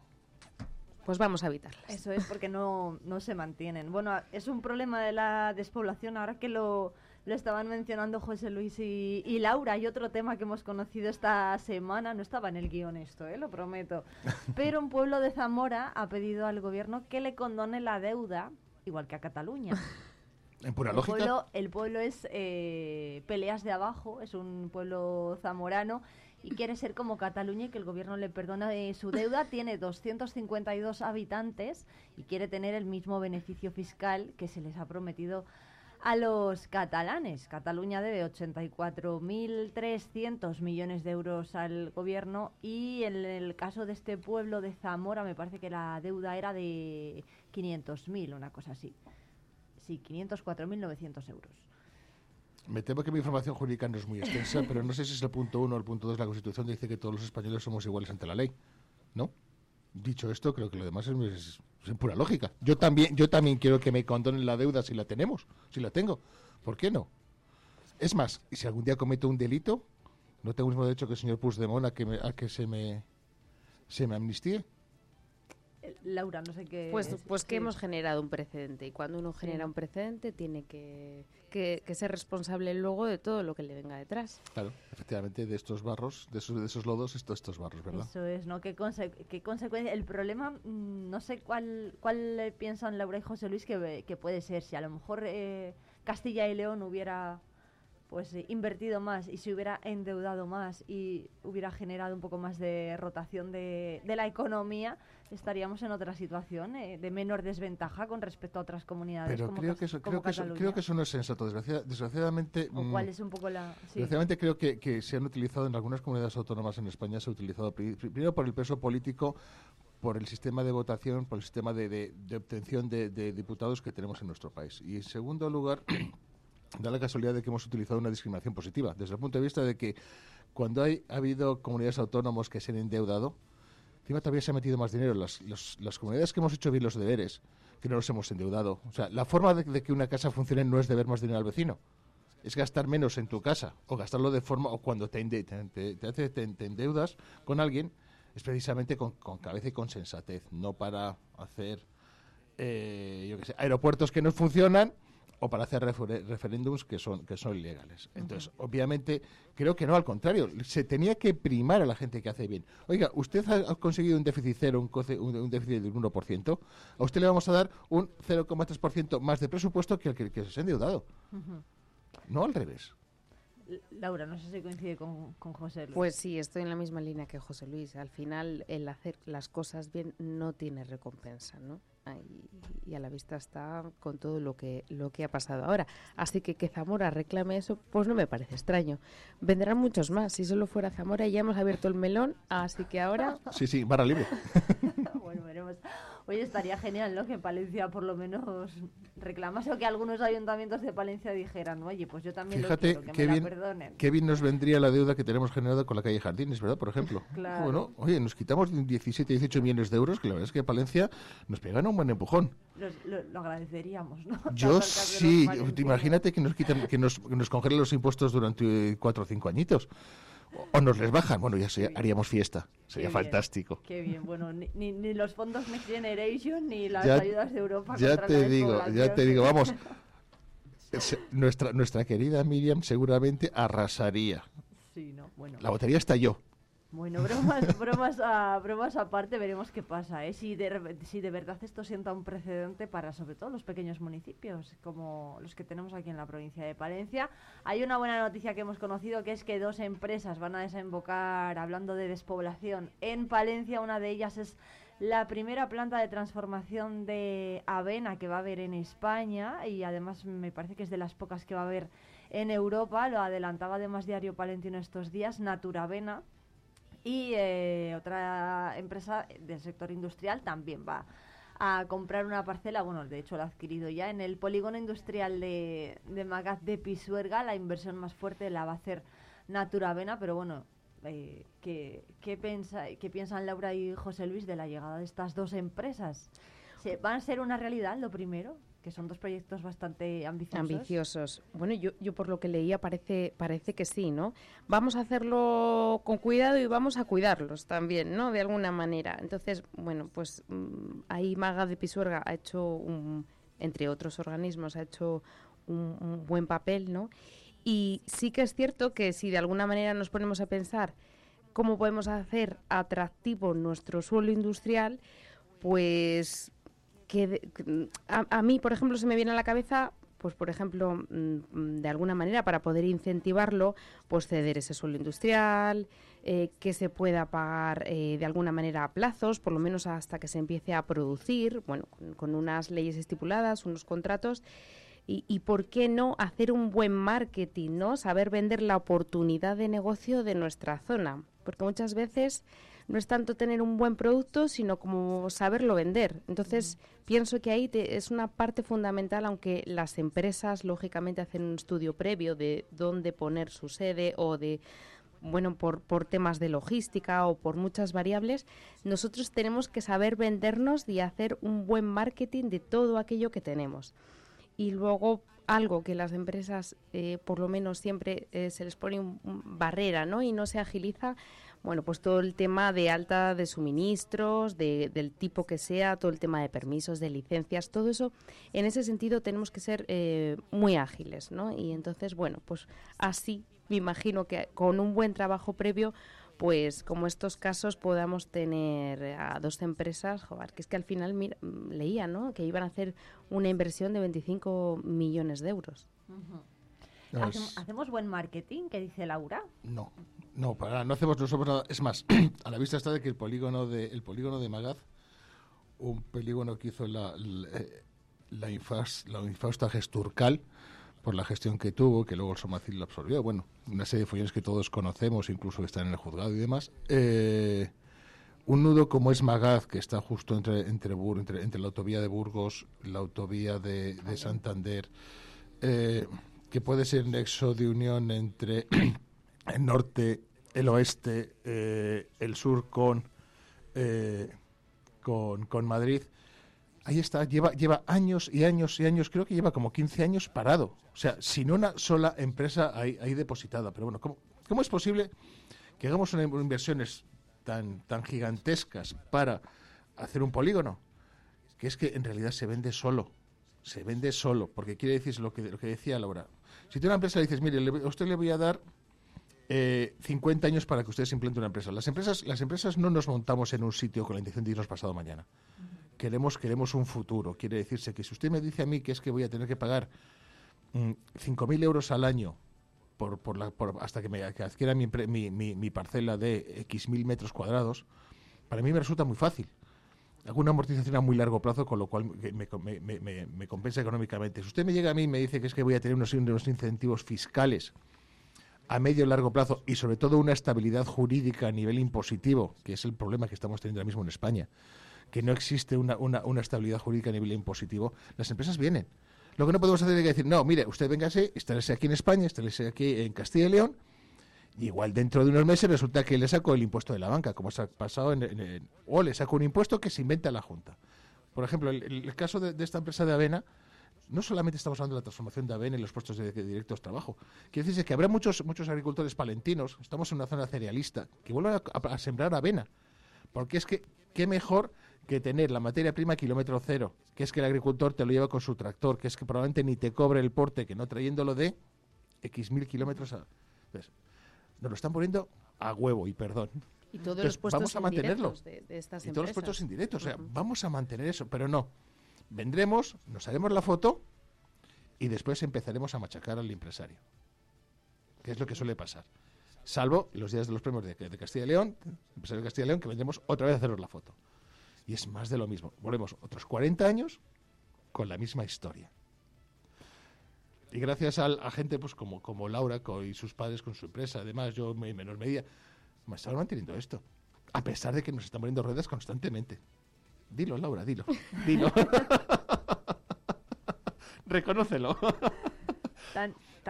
pues vamos a evitarlas. Eso es porque no, no se mantienen. Bueno, es un problema de la despoblación ahora que lo, lo estaban mencionando José Luis y, y, Laura. Y otro tema que hemos conocido esta semana, no estaba en el guion esto, ¿eh? lo prometo, pero un pueblo de Zamora ha pedido al gobierno que le condone la deuda, igual que a Cataluña. ¿En pura el lógica? Pueblo, el pueblo es eh, Peleas de Abajo, es un pueblo zamorano y quiere ser como Cataluña y que el gobierno le perdone su deuda. Tiene 252 habitantes y quiere tener el mismo beneficio fiscal que se les ha prometido a los catalanes. Cataluña debe 84.300 millones de euros al gobierno y en el caso de este pueblo de Zamora me parece que la deuda era de 500.000, una cosa así. Sí, 504.900 euros. Me temo que mi información jurídica no es muy extensa, pero no sé si es el punto uno o el punto dos de la Constitución dice que todos los españoles somos iguales ante la ley, ¿no? Dicho esto, creo que lo demás es, pura lógica. Yo también, yo también quiero que me condonen la deuda si la tenemos, si la tengo. ¿Por qué no? Es más, si algún día cometo un delito, no tengo el mismo derecho que el señor Puigdemont a que, a que se me se me amnistíe. Laura, no sé qué. Pues, pues que hemos generado un precedente y cuando uno genera un precedente tiene que, ser responsable luego de todo lo que le venga detrás. Claro, efectivamente, de estos barros, de esos, de esos lodos, estos, estos barros, ¿verdad? Eso es, ¿no? ¿Qué, qué consecuencia? El problema, mm, no sé cuál, cuál piensan Laura y José Luis que, que puede ser. Si a lo mejor. Eh, Castilla y León hubiera pues eh, invertido más y se hubiera endeudado más y hubiera generado un poco más de rotación de, la economía, estaríamos en otra situación eh, de menor desventaja con respecto a otras comunidades. Pero creo, que eso, creo, que eso, creo que eso no es sensato. desgraciadamente. ¿O cuál mm, es un poco la.? Desgraciadamente creo que, que se han utilizado en algunas comunidades autónomas en España, se ha utilizado primero por el peso político por el sistema de votación, por el sistema de, de obtención de, diputados que tenemos en nuestro país. Y en segundo lugar, da la casualidad de que hemos utilizado una discriminación positiva, desde el punto de vista de que cuando hay, ha habido comunidades autónomas que se han endeudado, encima todavía se ha metido más dinero. Las, las comunidades que hemos hecho bien los deberes, que no nos hemos endeudado. O sea, la forma de, que una casa funcione no es deber más dinero al vecino, es gastar menos en tu casa o gastarlo de forma, o cuando te, te, endeudas con alguien, es precisamente con, cabeza y con sensatez, no para hacer, eh, yo qué sé, aeropuertos que no funcionan o para hacer referéndums que son, que son ilegales. Entonces, obviamente, creo que no, al contrario, se tenía que primar a la gente que hace bien. Oiga, usted ha conseguido un déficit cero, un, un déficit del 1%, a usted le vamos a dar un 0,3% más de presupuesto que el que, se ha endeudado. No al revés. Laura, no sé si coincide con, con, José Luis. Pues sí, estoy en la misma línea que José Luis. Al final, el hacer las cosas bien no tiene recompensa, ¿no? Y, a la vista está con todo lo que lo que ha pasado ahora. Así que que Zamora reclame eso, pues no me parece extraño. Vendrán muchos más. Si solo fuera Zamora ya hemos abierto el melón, así que ahora. Sí, sí, barra libre. bueno, veremos. Oye, estaría genial, ¿no? Que Palencia por lo menos reclamase o que algunos ayuntamientos de Palencia dijeran, oye, pues yo también Fíjate lo quiero, que qué me bien, la perdonen. Qué bien nos vendría la deuda que tenemos generada con la calle Jardines, ¿verdad? Por ejemplo. claro. Bueno, oye, nos quitamos 17, 18 millones de euros, que la verdad es que Palencia nos pegan un buen empujón. lo, agradeceríamos, ¿no? Yo sí, imagínate que nos, quitan, que nos, que nos congelen los impuestos durante cuatro o cinco añitos o nos les bajan, bueno, ya haríamos fiesta. Sería fantástico. Qué bien, bueno, ni, ni, los fondos Next Generation ni las ayudas de Europa. Ya te digo, ya te digo, vamos. nuestra, nuestra querida Miriam seguramente arrasaría. Sí, no, bueno. La batería estalló. Bueno, bromas, bromas, a, bromas aparte, veremos qué pasa. ¿eh? Si, de, si de verdad esto sienta un precedente para, sobre todo, los pequeños municipios, como los que tenemos aquí en la provincia de Palencia. Hay una buena noticia que hemos conocido, que es que dos empresas van a desembocar, hablando de despoblación, en Palencia. Una de ellas es la primera planta de transformación de avena que va a haber en España y además me parece que es de las pocas que va a haber en Europa. Lo adelantaba además Diario Palentino estos días, Naturavena y eh, otra empresa del sector industrial también va a comprar una parcela, bueno, de hecho lo ha adquirido ya, en el polígono industrial de, de Magaz de Pisuerga. La inversión más fuerte la va a hacer Naturavena, pero bueno, eh, ¿qué, qué, ¿qué piensan Laura y José Luis de la llegada de estas dos empresas? ¿Van a ser una realidad lo primero? Que son dos proyectos bastante ambiciosos. Ambiciosos. Bueno, yo, yo por lo que leía parece, parece que sí, ¿no? Vamos a hacerlo con cuidado y vamos a cuidarlos también, ¿no? De alguna manera. Entonces, bueno, pues mm, ahí Maga de Pisuerga ha hecho, un, entre otros organismos, ha hecho un, buen papel, ¿no? Y sí que es cierto que si de alguna manera nos ponemos a pensar cómo podemos hacer atractivo nuestro suelo industrial, pues que a, mí, por ejemplo, se me viene a la cabeza pues por ejemplo, mm, de alguna manera para poder incentivarlo, pues ceder ese suelo industrial, eh, que se pueda pagar eh, de alguna manera a plazos, por lo menos hasta que se empiece a producir, bueno, con, unas leyes estipuladas, unos contratos. Y, y, por qué no hacer un buen marketing, ¿no? Saber vender la oportunidad de negocio de nuestra zona. Porque muchas veces no es tanto tener un buen producto, sino como saberlo vender. Entonces, pienso que ahí es una parte fundamental, aunque las empresas, lógicamente, hacen un estudio previo de dónde poner su sede o de bueno, por, por temas de logística o por muchas variables, nosotros tenemos que saber vendernos y hacer un buen marketing de todo aquello que tenemos. Y luego algo que las empresas, eh, por lo menos siempre eh, se les pone un, barrera, ¿no? Y no se agiliza, bueno, pues todo el tema de alta de suministros, de, del tipo que sea, todo el tema de permisos, de licencias, todo eso, en ese sentido tenemos que ser eh, muy ágiles, ¿no? Y entonces, bueno, pues así me imagino que con un buen trabajo previo, pues como estos casos podamos tener a dos empresas, joder, que es que al final leía, ¿no? Que iban a hacer una inversión de 25 millones de euros. ¿Hacemos buen marketing? ¿Qué dice Laura? No, no, para nada, no hacemos, nosotros nada. Es más, a la vista está de que el polígono de, el polígono de Magaz, un polígono que hizo la, la, eh, la, infausta Gesturcal, por la gestión que tuvo, que luego el Somacil lo absorbió, bueno, una serie de follones que todos conocemos, incluso que están en el juzgado y demás. Eh, un nudo como es Magaz, que está justo entre, entre, entre, entre la autovía de Burgos, la autovía de, de Santander, eh, que puede ser nexo de unión entre el norte, el oeste, eh, el sur con, eh, con, con, Madrid. Ahí está, lleva, lleva años y años y años, creo que lleva como 15 años parado. O sea, sin una sola empresa ahí, ahí depositada. Pero bueno, ¿cómo, ¿cómo es posible que hagamos unas inversiones tan, tan gigantescas para hacer un polígono? Que es que en realidad se vende solo. Se vende solo, porque quiere decir lo que, lo que decía Laura. Si tú a una empresa le dices, mire, a usted le voy a dar eh, 50 años para que usted se implante una empresa. Las empresas, las empresas no nos montamos en un sitio con la intención de irnos pasado mañana. Queremos, queremos un futuro. Quiere decirse que si usted me dice a mí que es que voy a tener que pagar mm, 5.000 euros al año por, por la, por, hasta que me adquiera mi, mi, mi, mi parcela de X mil metros cuadrados, para mí me resulta muy fácil alguna amortización a muy largo plazo, con lo cual me, me, me, me, compensa económicamente. Si usted me llega a mí y me dice que es que voy a tener unos, unos incentivos fiscales a medio y largo plazo y sobre todo una estabilidad jurídica a nivel impositivo, que es el problema que estamos teniendo ahora mismo en España, que no existe una, una, una estabilidad jurídica a nivel impositivo, las empresas vienen. Lo que no podemos hacer es decir, no, mire, usted véngase, estarse aquí en España, estarse aquí en Castilla y León, igual dentro de unos meses resulta que le saco el impuesto de la banca, como se ha pasado en, o le saco un impuesto que se inventa la Junta. Por ejemplo, el, el caso de, esta empresa de avena, no solamente estamos hablando de la transformación de avena en los puestos de, directos de trabajo. Quiere decirse que habrá muchos, muchos agricultores palentinos, estamos en una zona cerealista, que vuelvan a, sembrar avena. Porque es que, qué mejor que tener la materia prima kilómetro cero, que es que el agricultor te lo lleva con su tractor, que es que probablemente ni te cobre el porte, que no trayéndolo de X mil kilómetros a... Entonces, nos lo están poniendo a huevo y perdón. Y todos los puestos vamos a mantenerlo. De, estas y todos los puestos indirectos. O sea, vamos a mantener eso, pero no. Vendremos, nos haremos la foto y después empezaremos a machacar al empresario. Que es lo que suele pasar. Salvo los días de los premios de, de Castilla y León, empresario de Castilla y León, que vendremos otra vez a haceros la foto. Y es más de lo mismo. Volvemos otros 40 años con la misma historia. Y gracias a, gente pues como, como Laura y sus padres con su empresa, además yo en menor medida, me estamos manteniendo esto. A pesar de que nos están poniendo ruedas constantemente. Dilo, Laura, dilo. Dilo. Reconócelo.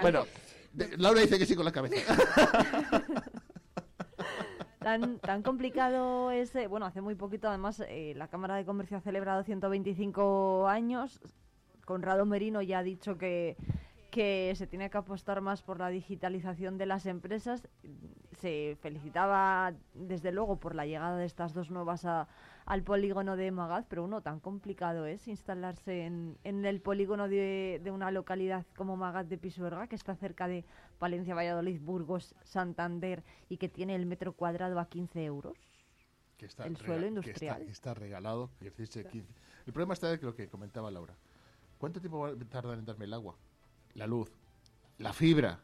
bueno, Laura dice que sí con la cabeza. Tan, tan complicado es, bueno, hace muy poquito además eh, la Cámara de Comercio ha celebrado 125 años. Conrado Merino ya ha dicho que que se tiene que apostar más por la digitalización de las empresas. Se felicitaba desde luego por la llegada de estas dos nuevas al polígono de Magaz, pero uno tan complicado es instalarse en, el polígono de, una localidad como Magaz de Pisuerga, que está cerca de Palencia, Valladolid, Burgos, Santander y que tiene el metro cuadrado a 15 euros. Que está el suelo industrial. está, regalado. El problema está en lo que comentaba Laura. ¿Cuánto tiempo va a tardar en darme el agua? La luz, la fibra,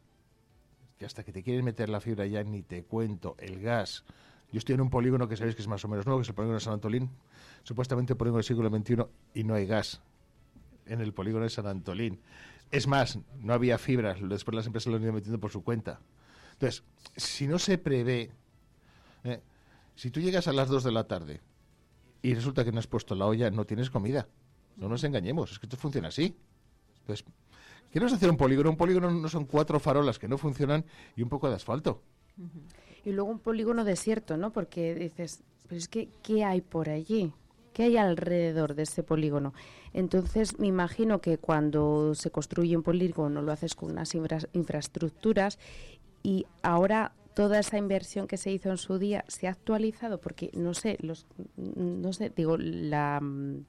que hasta que te quieren meter la fibra ya ni te cuento, el gas. Yo estoy en un polígono que sabéis que es más o menos nuevo, que es el polígono de San Antolín, supuestamente polígono del siglo XXI, y no hay gas en el polígono de San Antolín. Es más, no había fibras, después las empresas lo han ido metiendo por su cuenta. Entonces, si no se prevé, eh, si tú llegas a las 2 de la tarde y resulta que no has puesto la olla, no tienes comida. No nos engañemos, es que esto funciona así. Entonces, ¿Quieres hacer un polígono? Un polígono no son cuatro farolas que no funcionan y un poco de asfalto. Y luego un polígono desierto, ¿no? Porque dices, pero es que, ¿qué hay por allí? ¿Qué hay alrededor de ese polígono? Entonces, me imagino que cuando se construye un polígono lo haces con unas infraestructuras y ahora toda esa inversión que se hizo en su día se ha actualizado porque no sé, los no sé, digo la mm,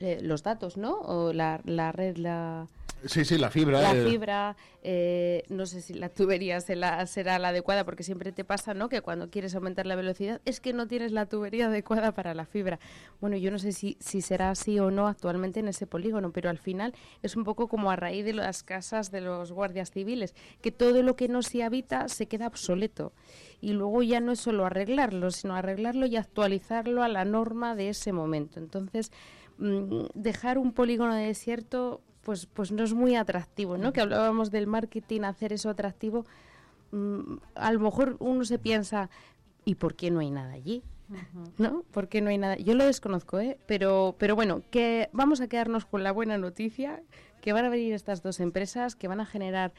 eh, los datos, ¿no? O la, la red la Sí, sí, la fibra. La eh, fibra, eh, no sé si la tubería se la- será la adecuada, porque siempre te pasa, ¿no? Que cuando quieres aumentar la velocidad es que no tienes la tubería adecuada para la fibra. Bueno, yo no sé si, si será así o no actualmente en ese polígono, pero al final es un poco como a raíz de las casas de los guardias civiles, que todo lo que no se habita se queda obsoleto. Y luego ya no es solo arreglarlo, sino arreglarlo y actualizarlo a la norma de ese momento. Entonces, mm, dejar un polígono de desierto pues pues no es muy atractivo, ¿no? Que hablábamos del marketing, hacer eso atractivo. mm, a lo mejor uno se piensa, ¿y por qué no hay nada allí? ¿No? ¿Por qué no hay nada? Yo lo desconozco, ¿eh? Pero, pero bueno, que vamos a quedarnos con la buena noticia, que van a venir estas dos empresas, que van a generar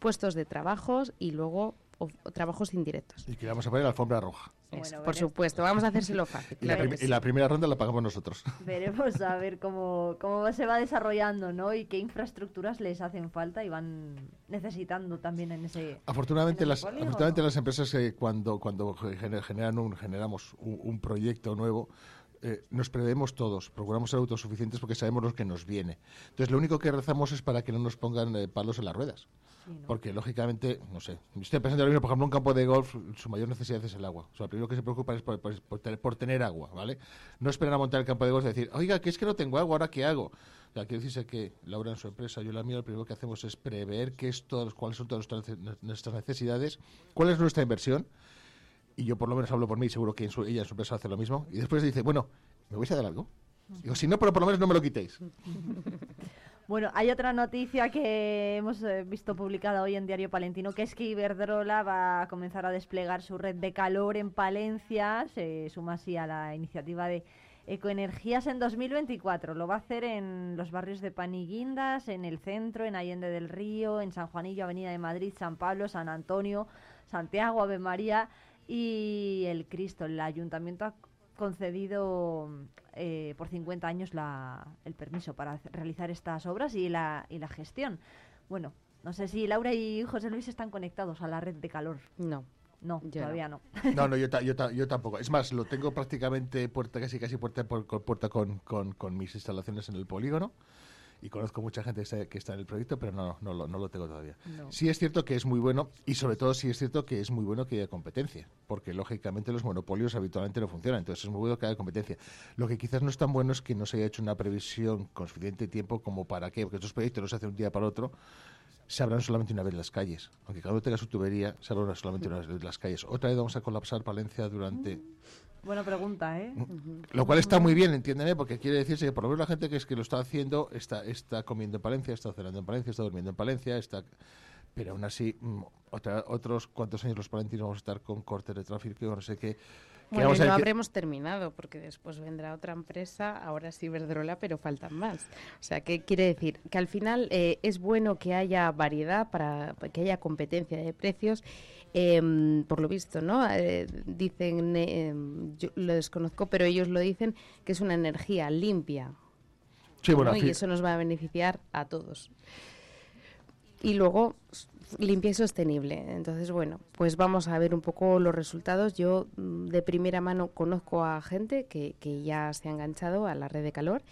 puestos de trabajos y luego o- o trabajos indirectos. Y que le vamos a poner la alfombra roja. Eso, por supuesto, vamos a hacérselo fácil. Y la, y primera ronda la pagamos nosotros. Veremos a ver cómo, cómo se va desarrollando, ¿no? Y qué infraestructuras les hacen falta y van necesitando también en ese... Afortunadamente en ese las, afortunadamente las empresas eh, cuando, cuando gener- generan un, generamos un, un proyecto nuevo, eh, nos prevemos todos, procuramos ser autosuficientes porque sabemos lo que nos viene. Entonces lo único que rezamos es para que no nos pongan eh, palos en las ruedas. Porque lógicamente, no sé, estoy pensando ahora mismo, por ejemplo, un campo de golf, su mayor necesidad es el agua. O sea, lo primero que se preocupa es por, por- por tener, por tener agua, ¿vale? No esperan a montar el campo de golf y decir, oiga, que es que no tengo agua, ¿ahora qué hago? O sea, quiero decirse que Laura en su empresa, yo en la mía, lo primero que hacemos es prever qué es todos, cuáles son todas nuestras necesidades, cuál es nuestra inversión, y yo por lo menos hablo por mí, seguro que en su- ella en su empresa hace lo mismo, y después dice, bueno, ¿me vais a dar algo? Digo, si no, pero por lo menos no me lo quitéis. Bueno, hay otra noticia que hemos eh, visto publicada hoy en Diario Palentino, que es que Iberdrola va a comenzar a desplegar su red de calor en Palencia. Se suma así a la iniciativa de Ecoenergías en 2024. Lo va a hacer en los barrios de Paniguindas, en el centro, en Allende del Río, en San Juanillo, Avenida de Madrid, San Pablo, San Antonio, Santiago, Ave María y el Cristo. El ayuntamiento concedido eh, por 50 años la- el permiso para realizar estas obras y la, y la gestión. Bueno, no sé si Laura y José Luis están conectados a la red de calor. No. No, Yo todavía no. No, no, yo, ta- yo, ta- yo tampoco. Es más, lo tengo prácticamente puerta, casi casi puerta por con, puerta con, con, con mis instalaciones en el polígono. Y conozco mucha gente que está, que está en el proyecto, pero no, no, lo, no lo tengo todavía. No. Sí es cierto que es muy bueno y sobre todo sí es cierto que es muy bueno que haya competencia, porque lógicamente los monopolios habitualmente no funcionan, entonces es muy bueno que haya competencia. Lo que quizás no es tan bueno es que no se haya hecho una previsión con suficiente tiempo como para que, porque estos proyectos no se hacen un día para otro, se abran solamente una vez las calles. Aunque cada uno tenga su tubería, se abran solamente una vez las calles. Otra vez vamos a colapsar Palencia durante... Buena pregunta, ¿eh? Lo cual está muy bien, entiéndeme, porque quiere decirse que por lo menos la gente que es que lo está haciendo está, está comiendo en Palencia, está cenando en Palencia, está durmiendo en Palencia, está... Pero aún así, mm, otra- otros cuantos años los palentinos vamos a estar con cortes de tráfico, no sé qué. Bueno, no habremos terminado, porque después vendrá otra empresa, ahora sí Verdrola, pero faltan más. O sea, ¿qué quiere decir? Que al final eh, es bueno que haya variedad, para que haya competencia de precios. Em, por lo visto, ¿no? Eh, dicen, eh, yo lo desconozco, pero ellos lo dicen que es una energía limpia. Sí, bueno, ¿no? Y eso nos va a beneficiar a todos. Y luego limpia y sostenible. Entonces, bueno, pues vamos a ver un poco los resultados. Yo mm, de primera mano conozco a gente que, que ya se ha enganchado a la red de calor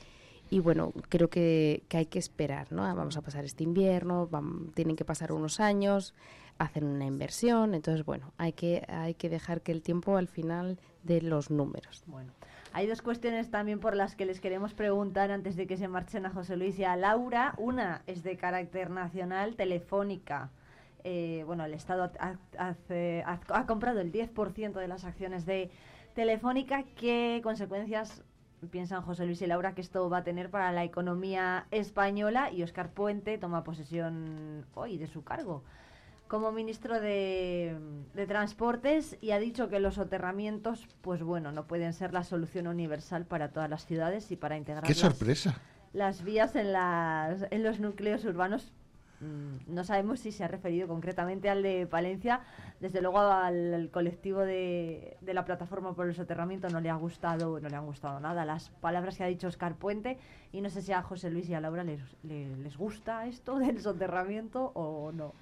y bueno, creo que, que hay que esperar, ¿no? Vamos a pasar este invierno, tienen que pasar unos años, hacen una inversión, entonces bueno, hay que, hay que dejar que el tiempo al final de los números. Bueno, hay dos cuestiones también por las que les queremos preguntar antes de que se marchen a José Luis y a Laura. Una es de carácter nacional, telefónica. Eh, bueno, el Estado ha, ha- ha comprado el 10% de las acciones de Telefónica. ¿Qué consecuencias piensan José Luis y Laura que esto va a tener para la economía española? Y Oscar Puente toma posesión hoy de su cargo como ministro de, de Transportes y ha dicho que los soterramientos, pues bueno, no pueden ser la solución universal para todas las ciudades y para integrar ¡Qué las- sorpresa! las vías en, las, en los núcleos urbanos. mm, No sabemos si se ha referido concretamente al de Palencia. Desde luego al, al colectivo de, de la plataforma por el soterramiento no le ha gustado, no le han gustado nada las palabras que ha dicho Oscar Puente y no sé si a José Luis y a Laura les, le- les gusta esto del soterramiento o no.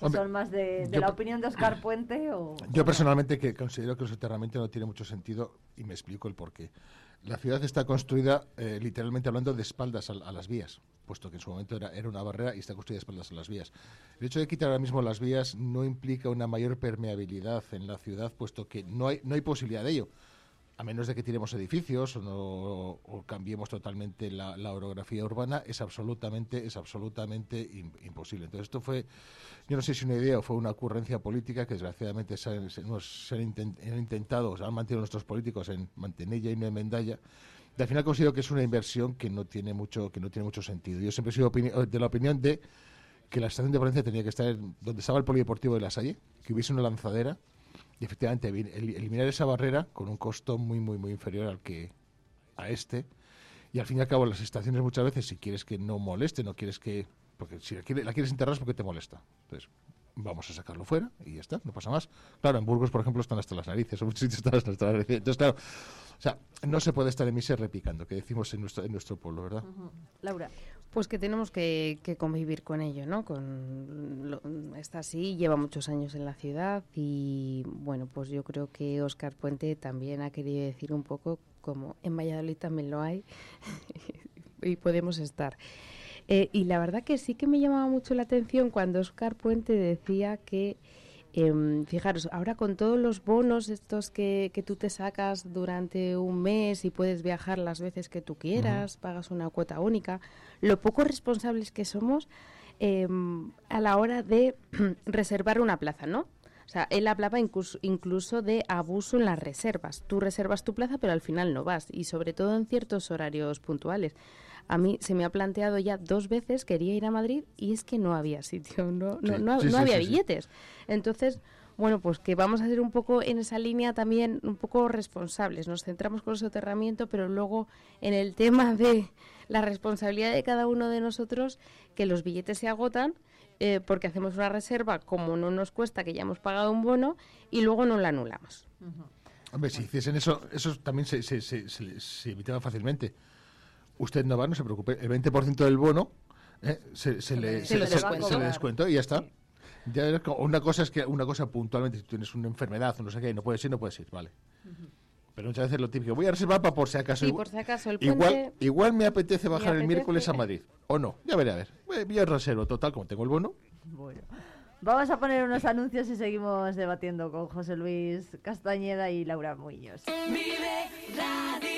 Hombre, son más de, de yo la opinión de Oscar Puente o... Yo personalmente que considero que el soterramiento no tiene mucho sentido y me explico el porqué. La ciudad está construida, eh, literalmente hablando, de espaldas a, a las vías. puesto que en su momento era, era una barrera y está construida espaldas a las vías. El hecho de quitar ahora mismo las vías no implica una mayor permeabilidad en la ciudad, puesto que no hay, no hay posibilidad de ello a menos de que tiremos edificios o, cambiemos totalmente la, orografía urbana, es absolutamente, es absolutamente imposible. Entonces esto fue, yo no sé si una idea o fue una ocurrencia política que desgraciadamente se, han, intentado, se han mantenido nuestros políticos en Mantenella y no en Mendalla. Y al final considero que es una inversión que no tiene mucho, que no tiene mucho sentido. Yo siempre he sido de la opinión de que la estación de Valencia tenía que estar donde estaba el polideportivo de la Salle, que hubiese una lanzadera y efectivamente, eliminar esa barrera con un costo muy, muy, muy inferior al que a este. Y al fin y al cabo, las estaciones muchas veces, si quieres que no moleste, no quieres que. Porque si la quieres, enterrar es porque te molesta. Entonces, vamos a sacarlo fuera y ya está, no pasa más. Claro, en Burgos, por ejemplo, están hasta las narices, en muchos sitios están hasta las narices. Entonces, claro, o sea, no se puede estar en misa repicando, que decimos en nuestro, en nuestro pueblo, ¿verdad? Laura. Pues que tenemos que, convivir con ello, ¿no? Con está así, lleva muchos años en la ciudad y bueno, pues yo creo que Oscar Puente también ha querido decir un poco como en Valladolid también lo hay y podemos estar. Eh, y la verdad que sí que me llamaba mucho la atención cuando Oscar Puente decía que Em, fijaros, ahora con todos los bonos estos que, que, tú te sacas durante un mes y puedes viajar las veces que tú quieras, pagas una cuota única, lo poco responsables que somos em, a la hora de reservar una plaza, ¿no? O sea, él hablaba incluso, incluso, de abuso en las reservas. Tú reservas tu plaza, pero al final no vas, y sobre todo en ciertos horarios puntuales. A mí se me ha planteado ya dos veces, quería ir a Madrid y es que no había sitio, no, no, no, había billetes. Entonces, bueno, pues que vamos a ser un poco en esa línea también un poco responsables. Nos centramos con el soterramiento, pero luego en el tema de la responsabilidad de cada uno de nosotros, que los billetes se agotan eh, porque hacemos una reserva como no nos cuesta, que ya hemos pagado un bono, y luego no la anulamos. Hombre, si hiciesen eso, eso también se, se, se, se evitaba fácilmente usted no va, no se preocupe, el 20% del bono eh, se, se, le, se, le descuento y ya está. Ya, una cosa es que una cosa puntualmente, si tienes una enfermedad o no sé qué, no puedes ir, no puedes ir, vale. Pero muchas veces lo típico, voy a reservar para por si acaso. Sí, por si acaso el igual, igual me apetece bajar el miércoles a Madrid, o no, ya veré, a ver. Voy a reservo, total, como tengo el bono. Bueno. Vamos a poner unos anuncios y seguimos debatiendo con José Luis Castañeda y Laura Muñoz. Vive Radio.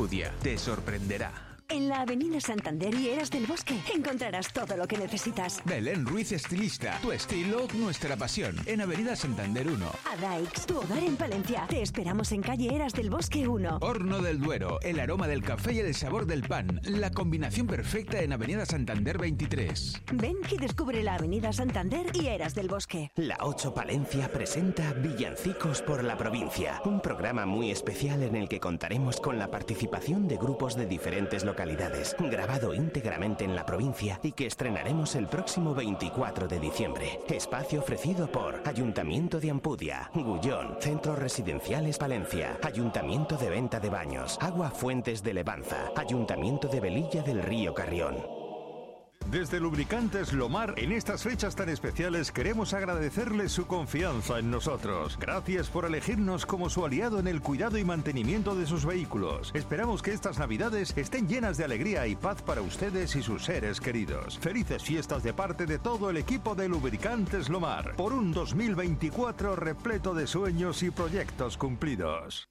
te sorprenderá. En la Avenida Santander y Eras del Bosque encontrarás todo lo que necesitas. Belén Ruiz Estilista, tu estilo, nuestra pasión. En Avenida Santander 1. Adaix, tu hogar en Palencia. Te esperamos en calle Eras del Bosque 1. Horno del Duero, el aroma del café y el sabor del pan. La combinación perfecta en Avenida Santander 23. Ven y descubre la Avenida Santander y Eras del Bosque. La 8 Palencia presenta Villancicos por la provincia. Un programa muy especial en el que contaremos con la participación de grupos de diferentes localidades grabado íntegramente en la provincia y que estrenaremos el próximo 24 de diciembre. Espacio ofrecido por Ayuntamiento de Ampudia, Gullón, Centros Residenciales Palencia, Ayuntamiento de Venta de Baños, Agua Fuentes de Levanza, Ayuntamiento de Velilla del Río Carrión. Desde Lubricantes Lomar, en estas fechas tan especiales queremos agradecerles su confianza en nosotros. Gracias por elegirnos como su aliado en el cuidado y mantenimiento de sus vehículos. Esperamos que estas navidades estén llenas de alegría y paz para ustedes y sus seres queridos. Felices fiestas de parte de todo el equipo de Lubricantes Lomar, por un 2024 repleto de sueños y proyectos cumplidos.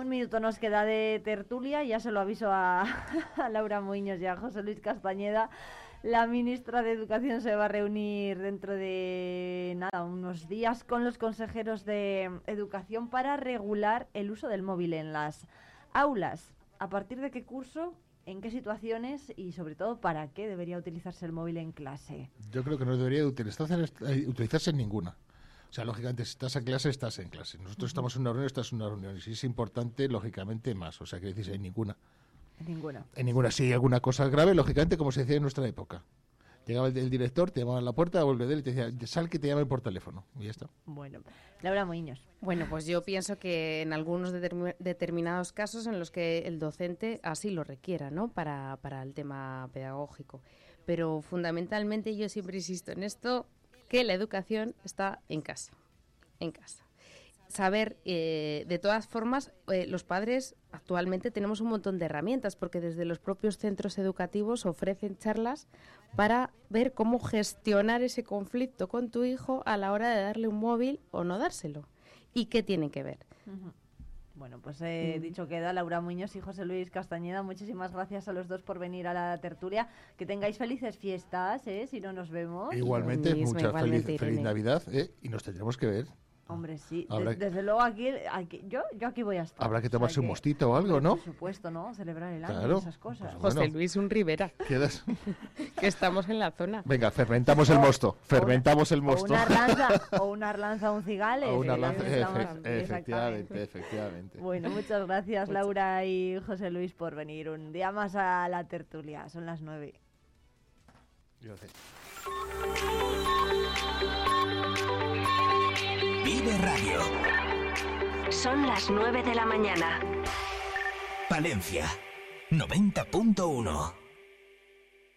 Un minuto nos queda de tertulia, ya se lo aviso a, Laura Moiños y a José Luis Castañeda. La ministra de Educación se va a reunir dentro de nada, unos días con los consejeros de Educación para regular el uso del móvil en las aulas. ¿A partir de qué curso? ¿En qué situaciones? Y sobre todo, ¿para qué debería utilizarse el móvil en clase? Yo creo que no debería utilizarse, eh, utilizarse en ninguna. O sea, lógicamente, si estás en clase, estás en clase. Nosotros estamos en una reunión, estás en una reunión. Y si es importante, lógicamente, más. O sea, que decís, en ninguna. En ninguna. En ninguna. Si hay alguna cosa grave, lógicamente, como se decía en nuestra época. Llegaba el, el director, te llamaba a la puerta, vuelve de él y te decía, sal que te llamen por teléfono. Y ya está. Bueno, Laura Moiños. Bueno, pues yo pienso que en algunos determi- determinados casos en los que el docente así lo requiera, ¿no? Para, para el tema pedagógico. Pero fundamentalmente yo siempre insisto en esto, que la educación está en casa. En casa. Saber, eh, de todas formas, eh, los padres actualmente tenemos un montón de herramientas porque desde los propios centros educativos ofrecen charlas para ver cómo gestionar ese conflicto con tu hijo a la hora de darle un móvil o no dárselo. ¿Y qué tienen que ver? Bueno, pues he Mm. dicho queda Laura Muñoz y José Luis Castañeda. Muchísimas gracias a los dos por venir a la tertulia. Que tengáis felices fiestas, ¿eh? Si no nos vemos. Igualmente, mismo, mucha igualmente, feliz. Navidad. ¿eh? Y nos tendremos que ver. Hombre, sí. desde luego aquí, aquí- yo, yo aquí voy a estar. Habrá que O sea tomarse un mostito o algo, ¿no? Por supuesto, ¿no? Celebrar el año Claro. y esas cosas. Pues José Luis, un Rivera, Quedas- que estamos en la zona. Venga, fermentamos el mosto. Fermentamos el O mosto. una arlanza, o una arlanza, un cigales. O una que lanza- también estamos- efe- efectivamente, exactamente. efectivamente. Bueno, muchas gracias Laura y José Luis por venir un día más a la tertulia. Son las nueve. Vive Radio. Son las 9 de la mañana. Palencia 90.1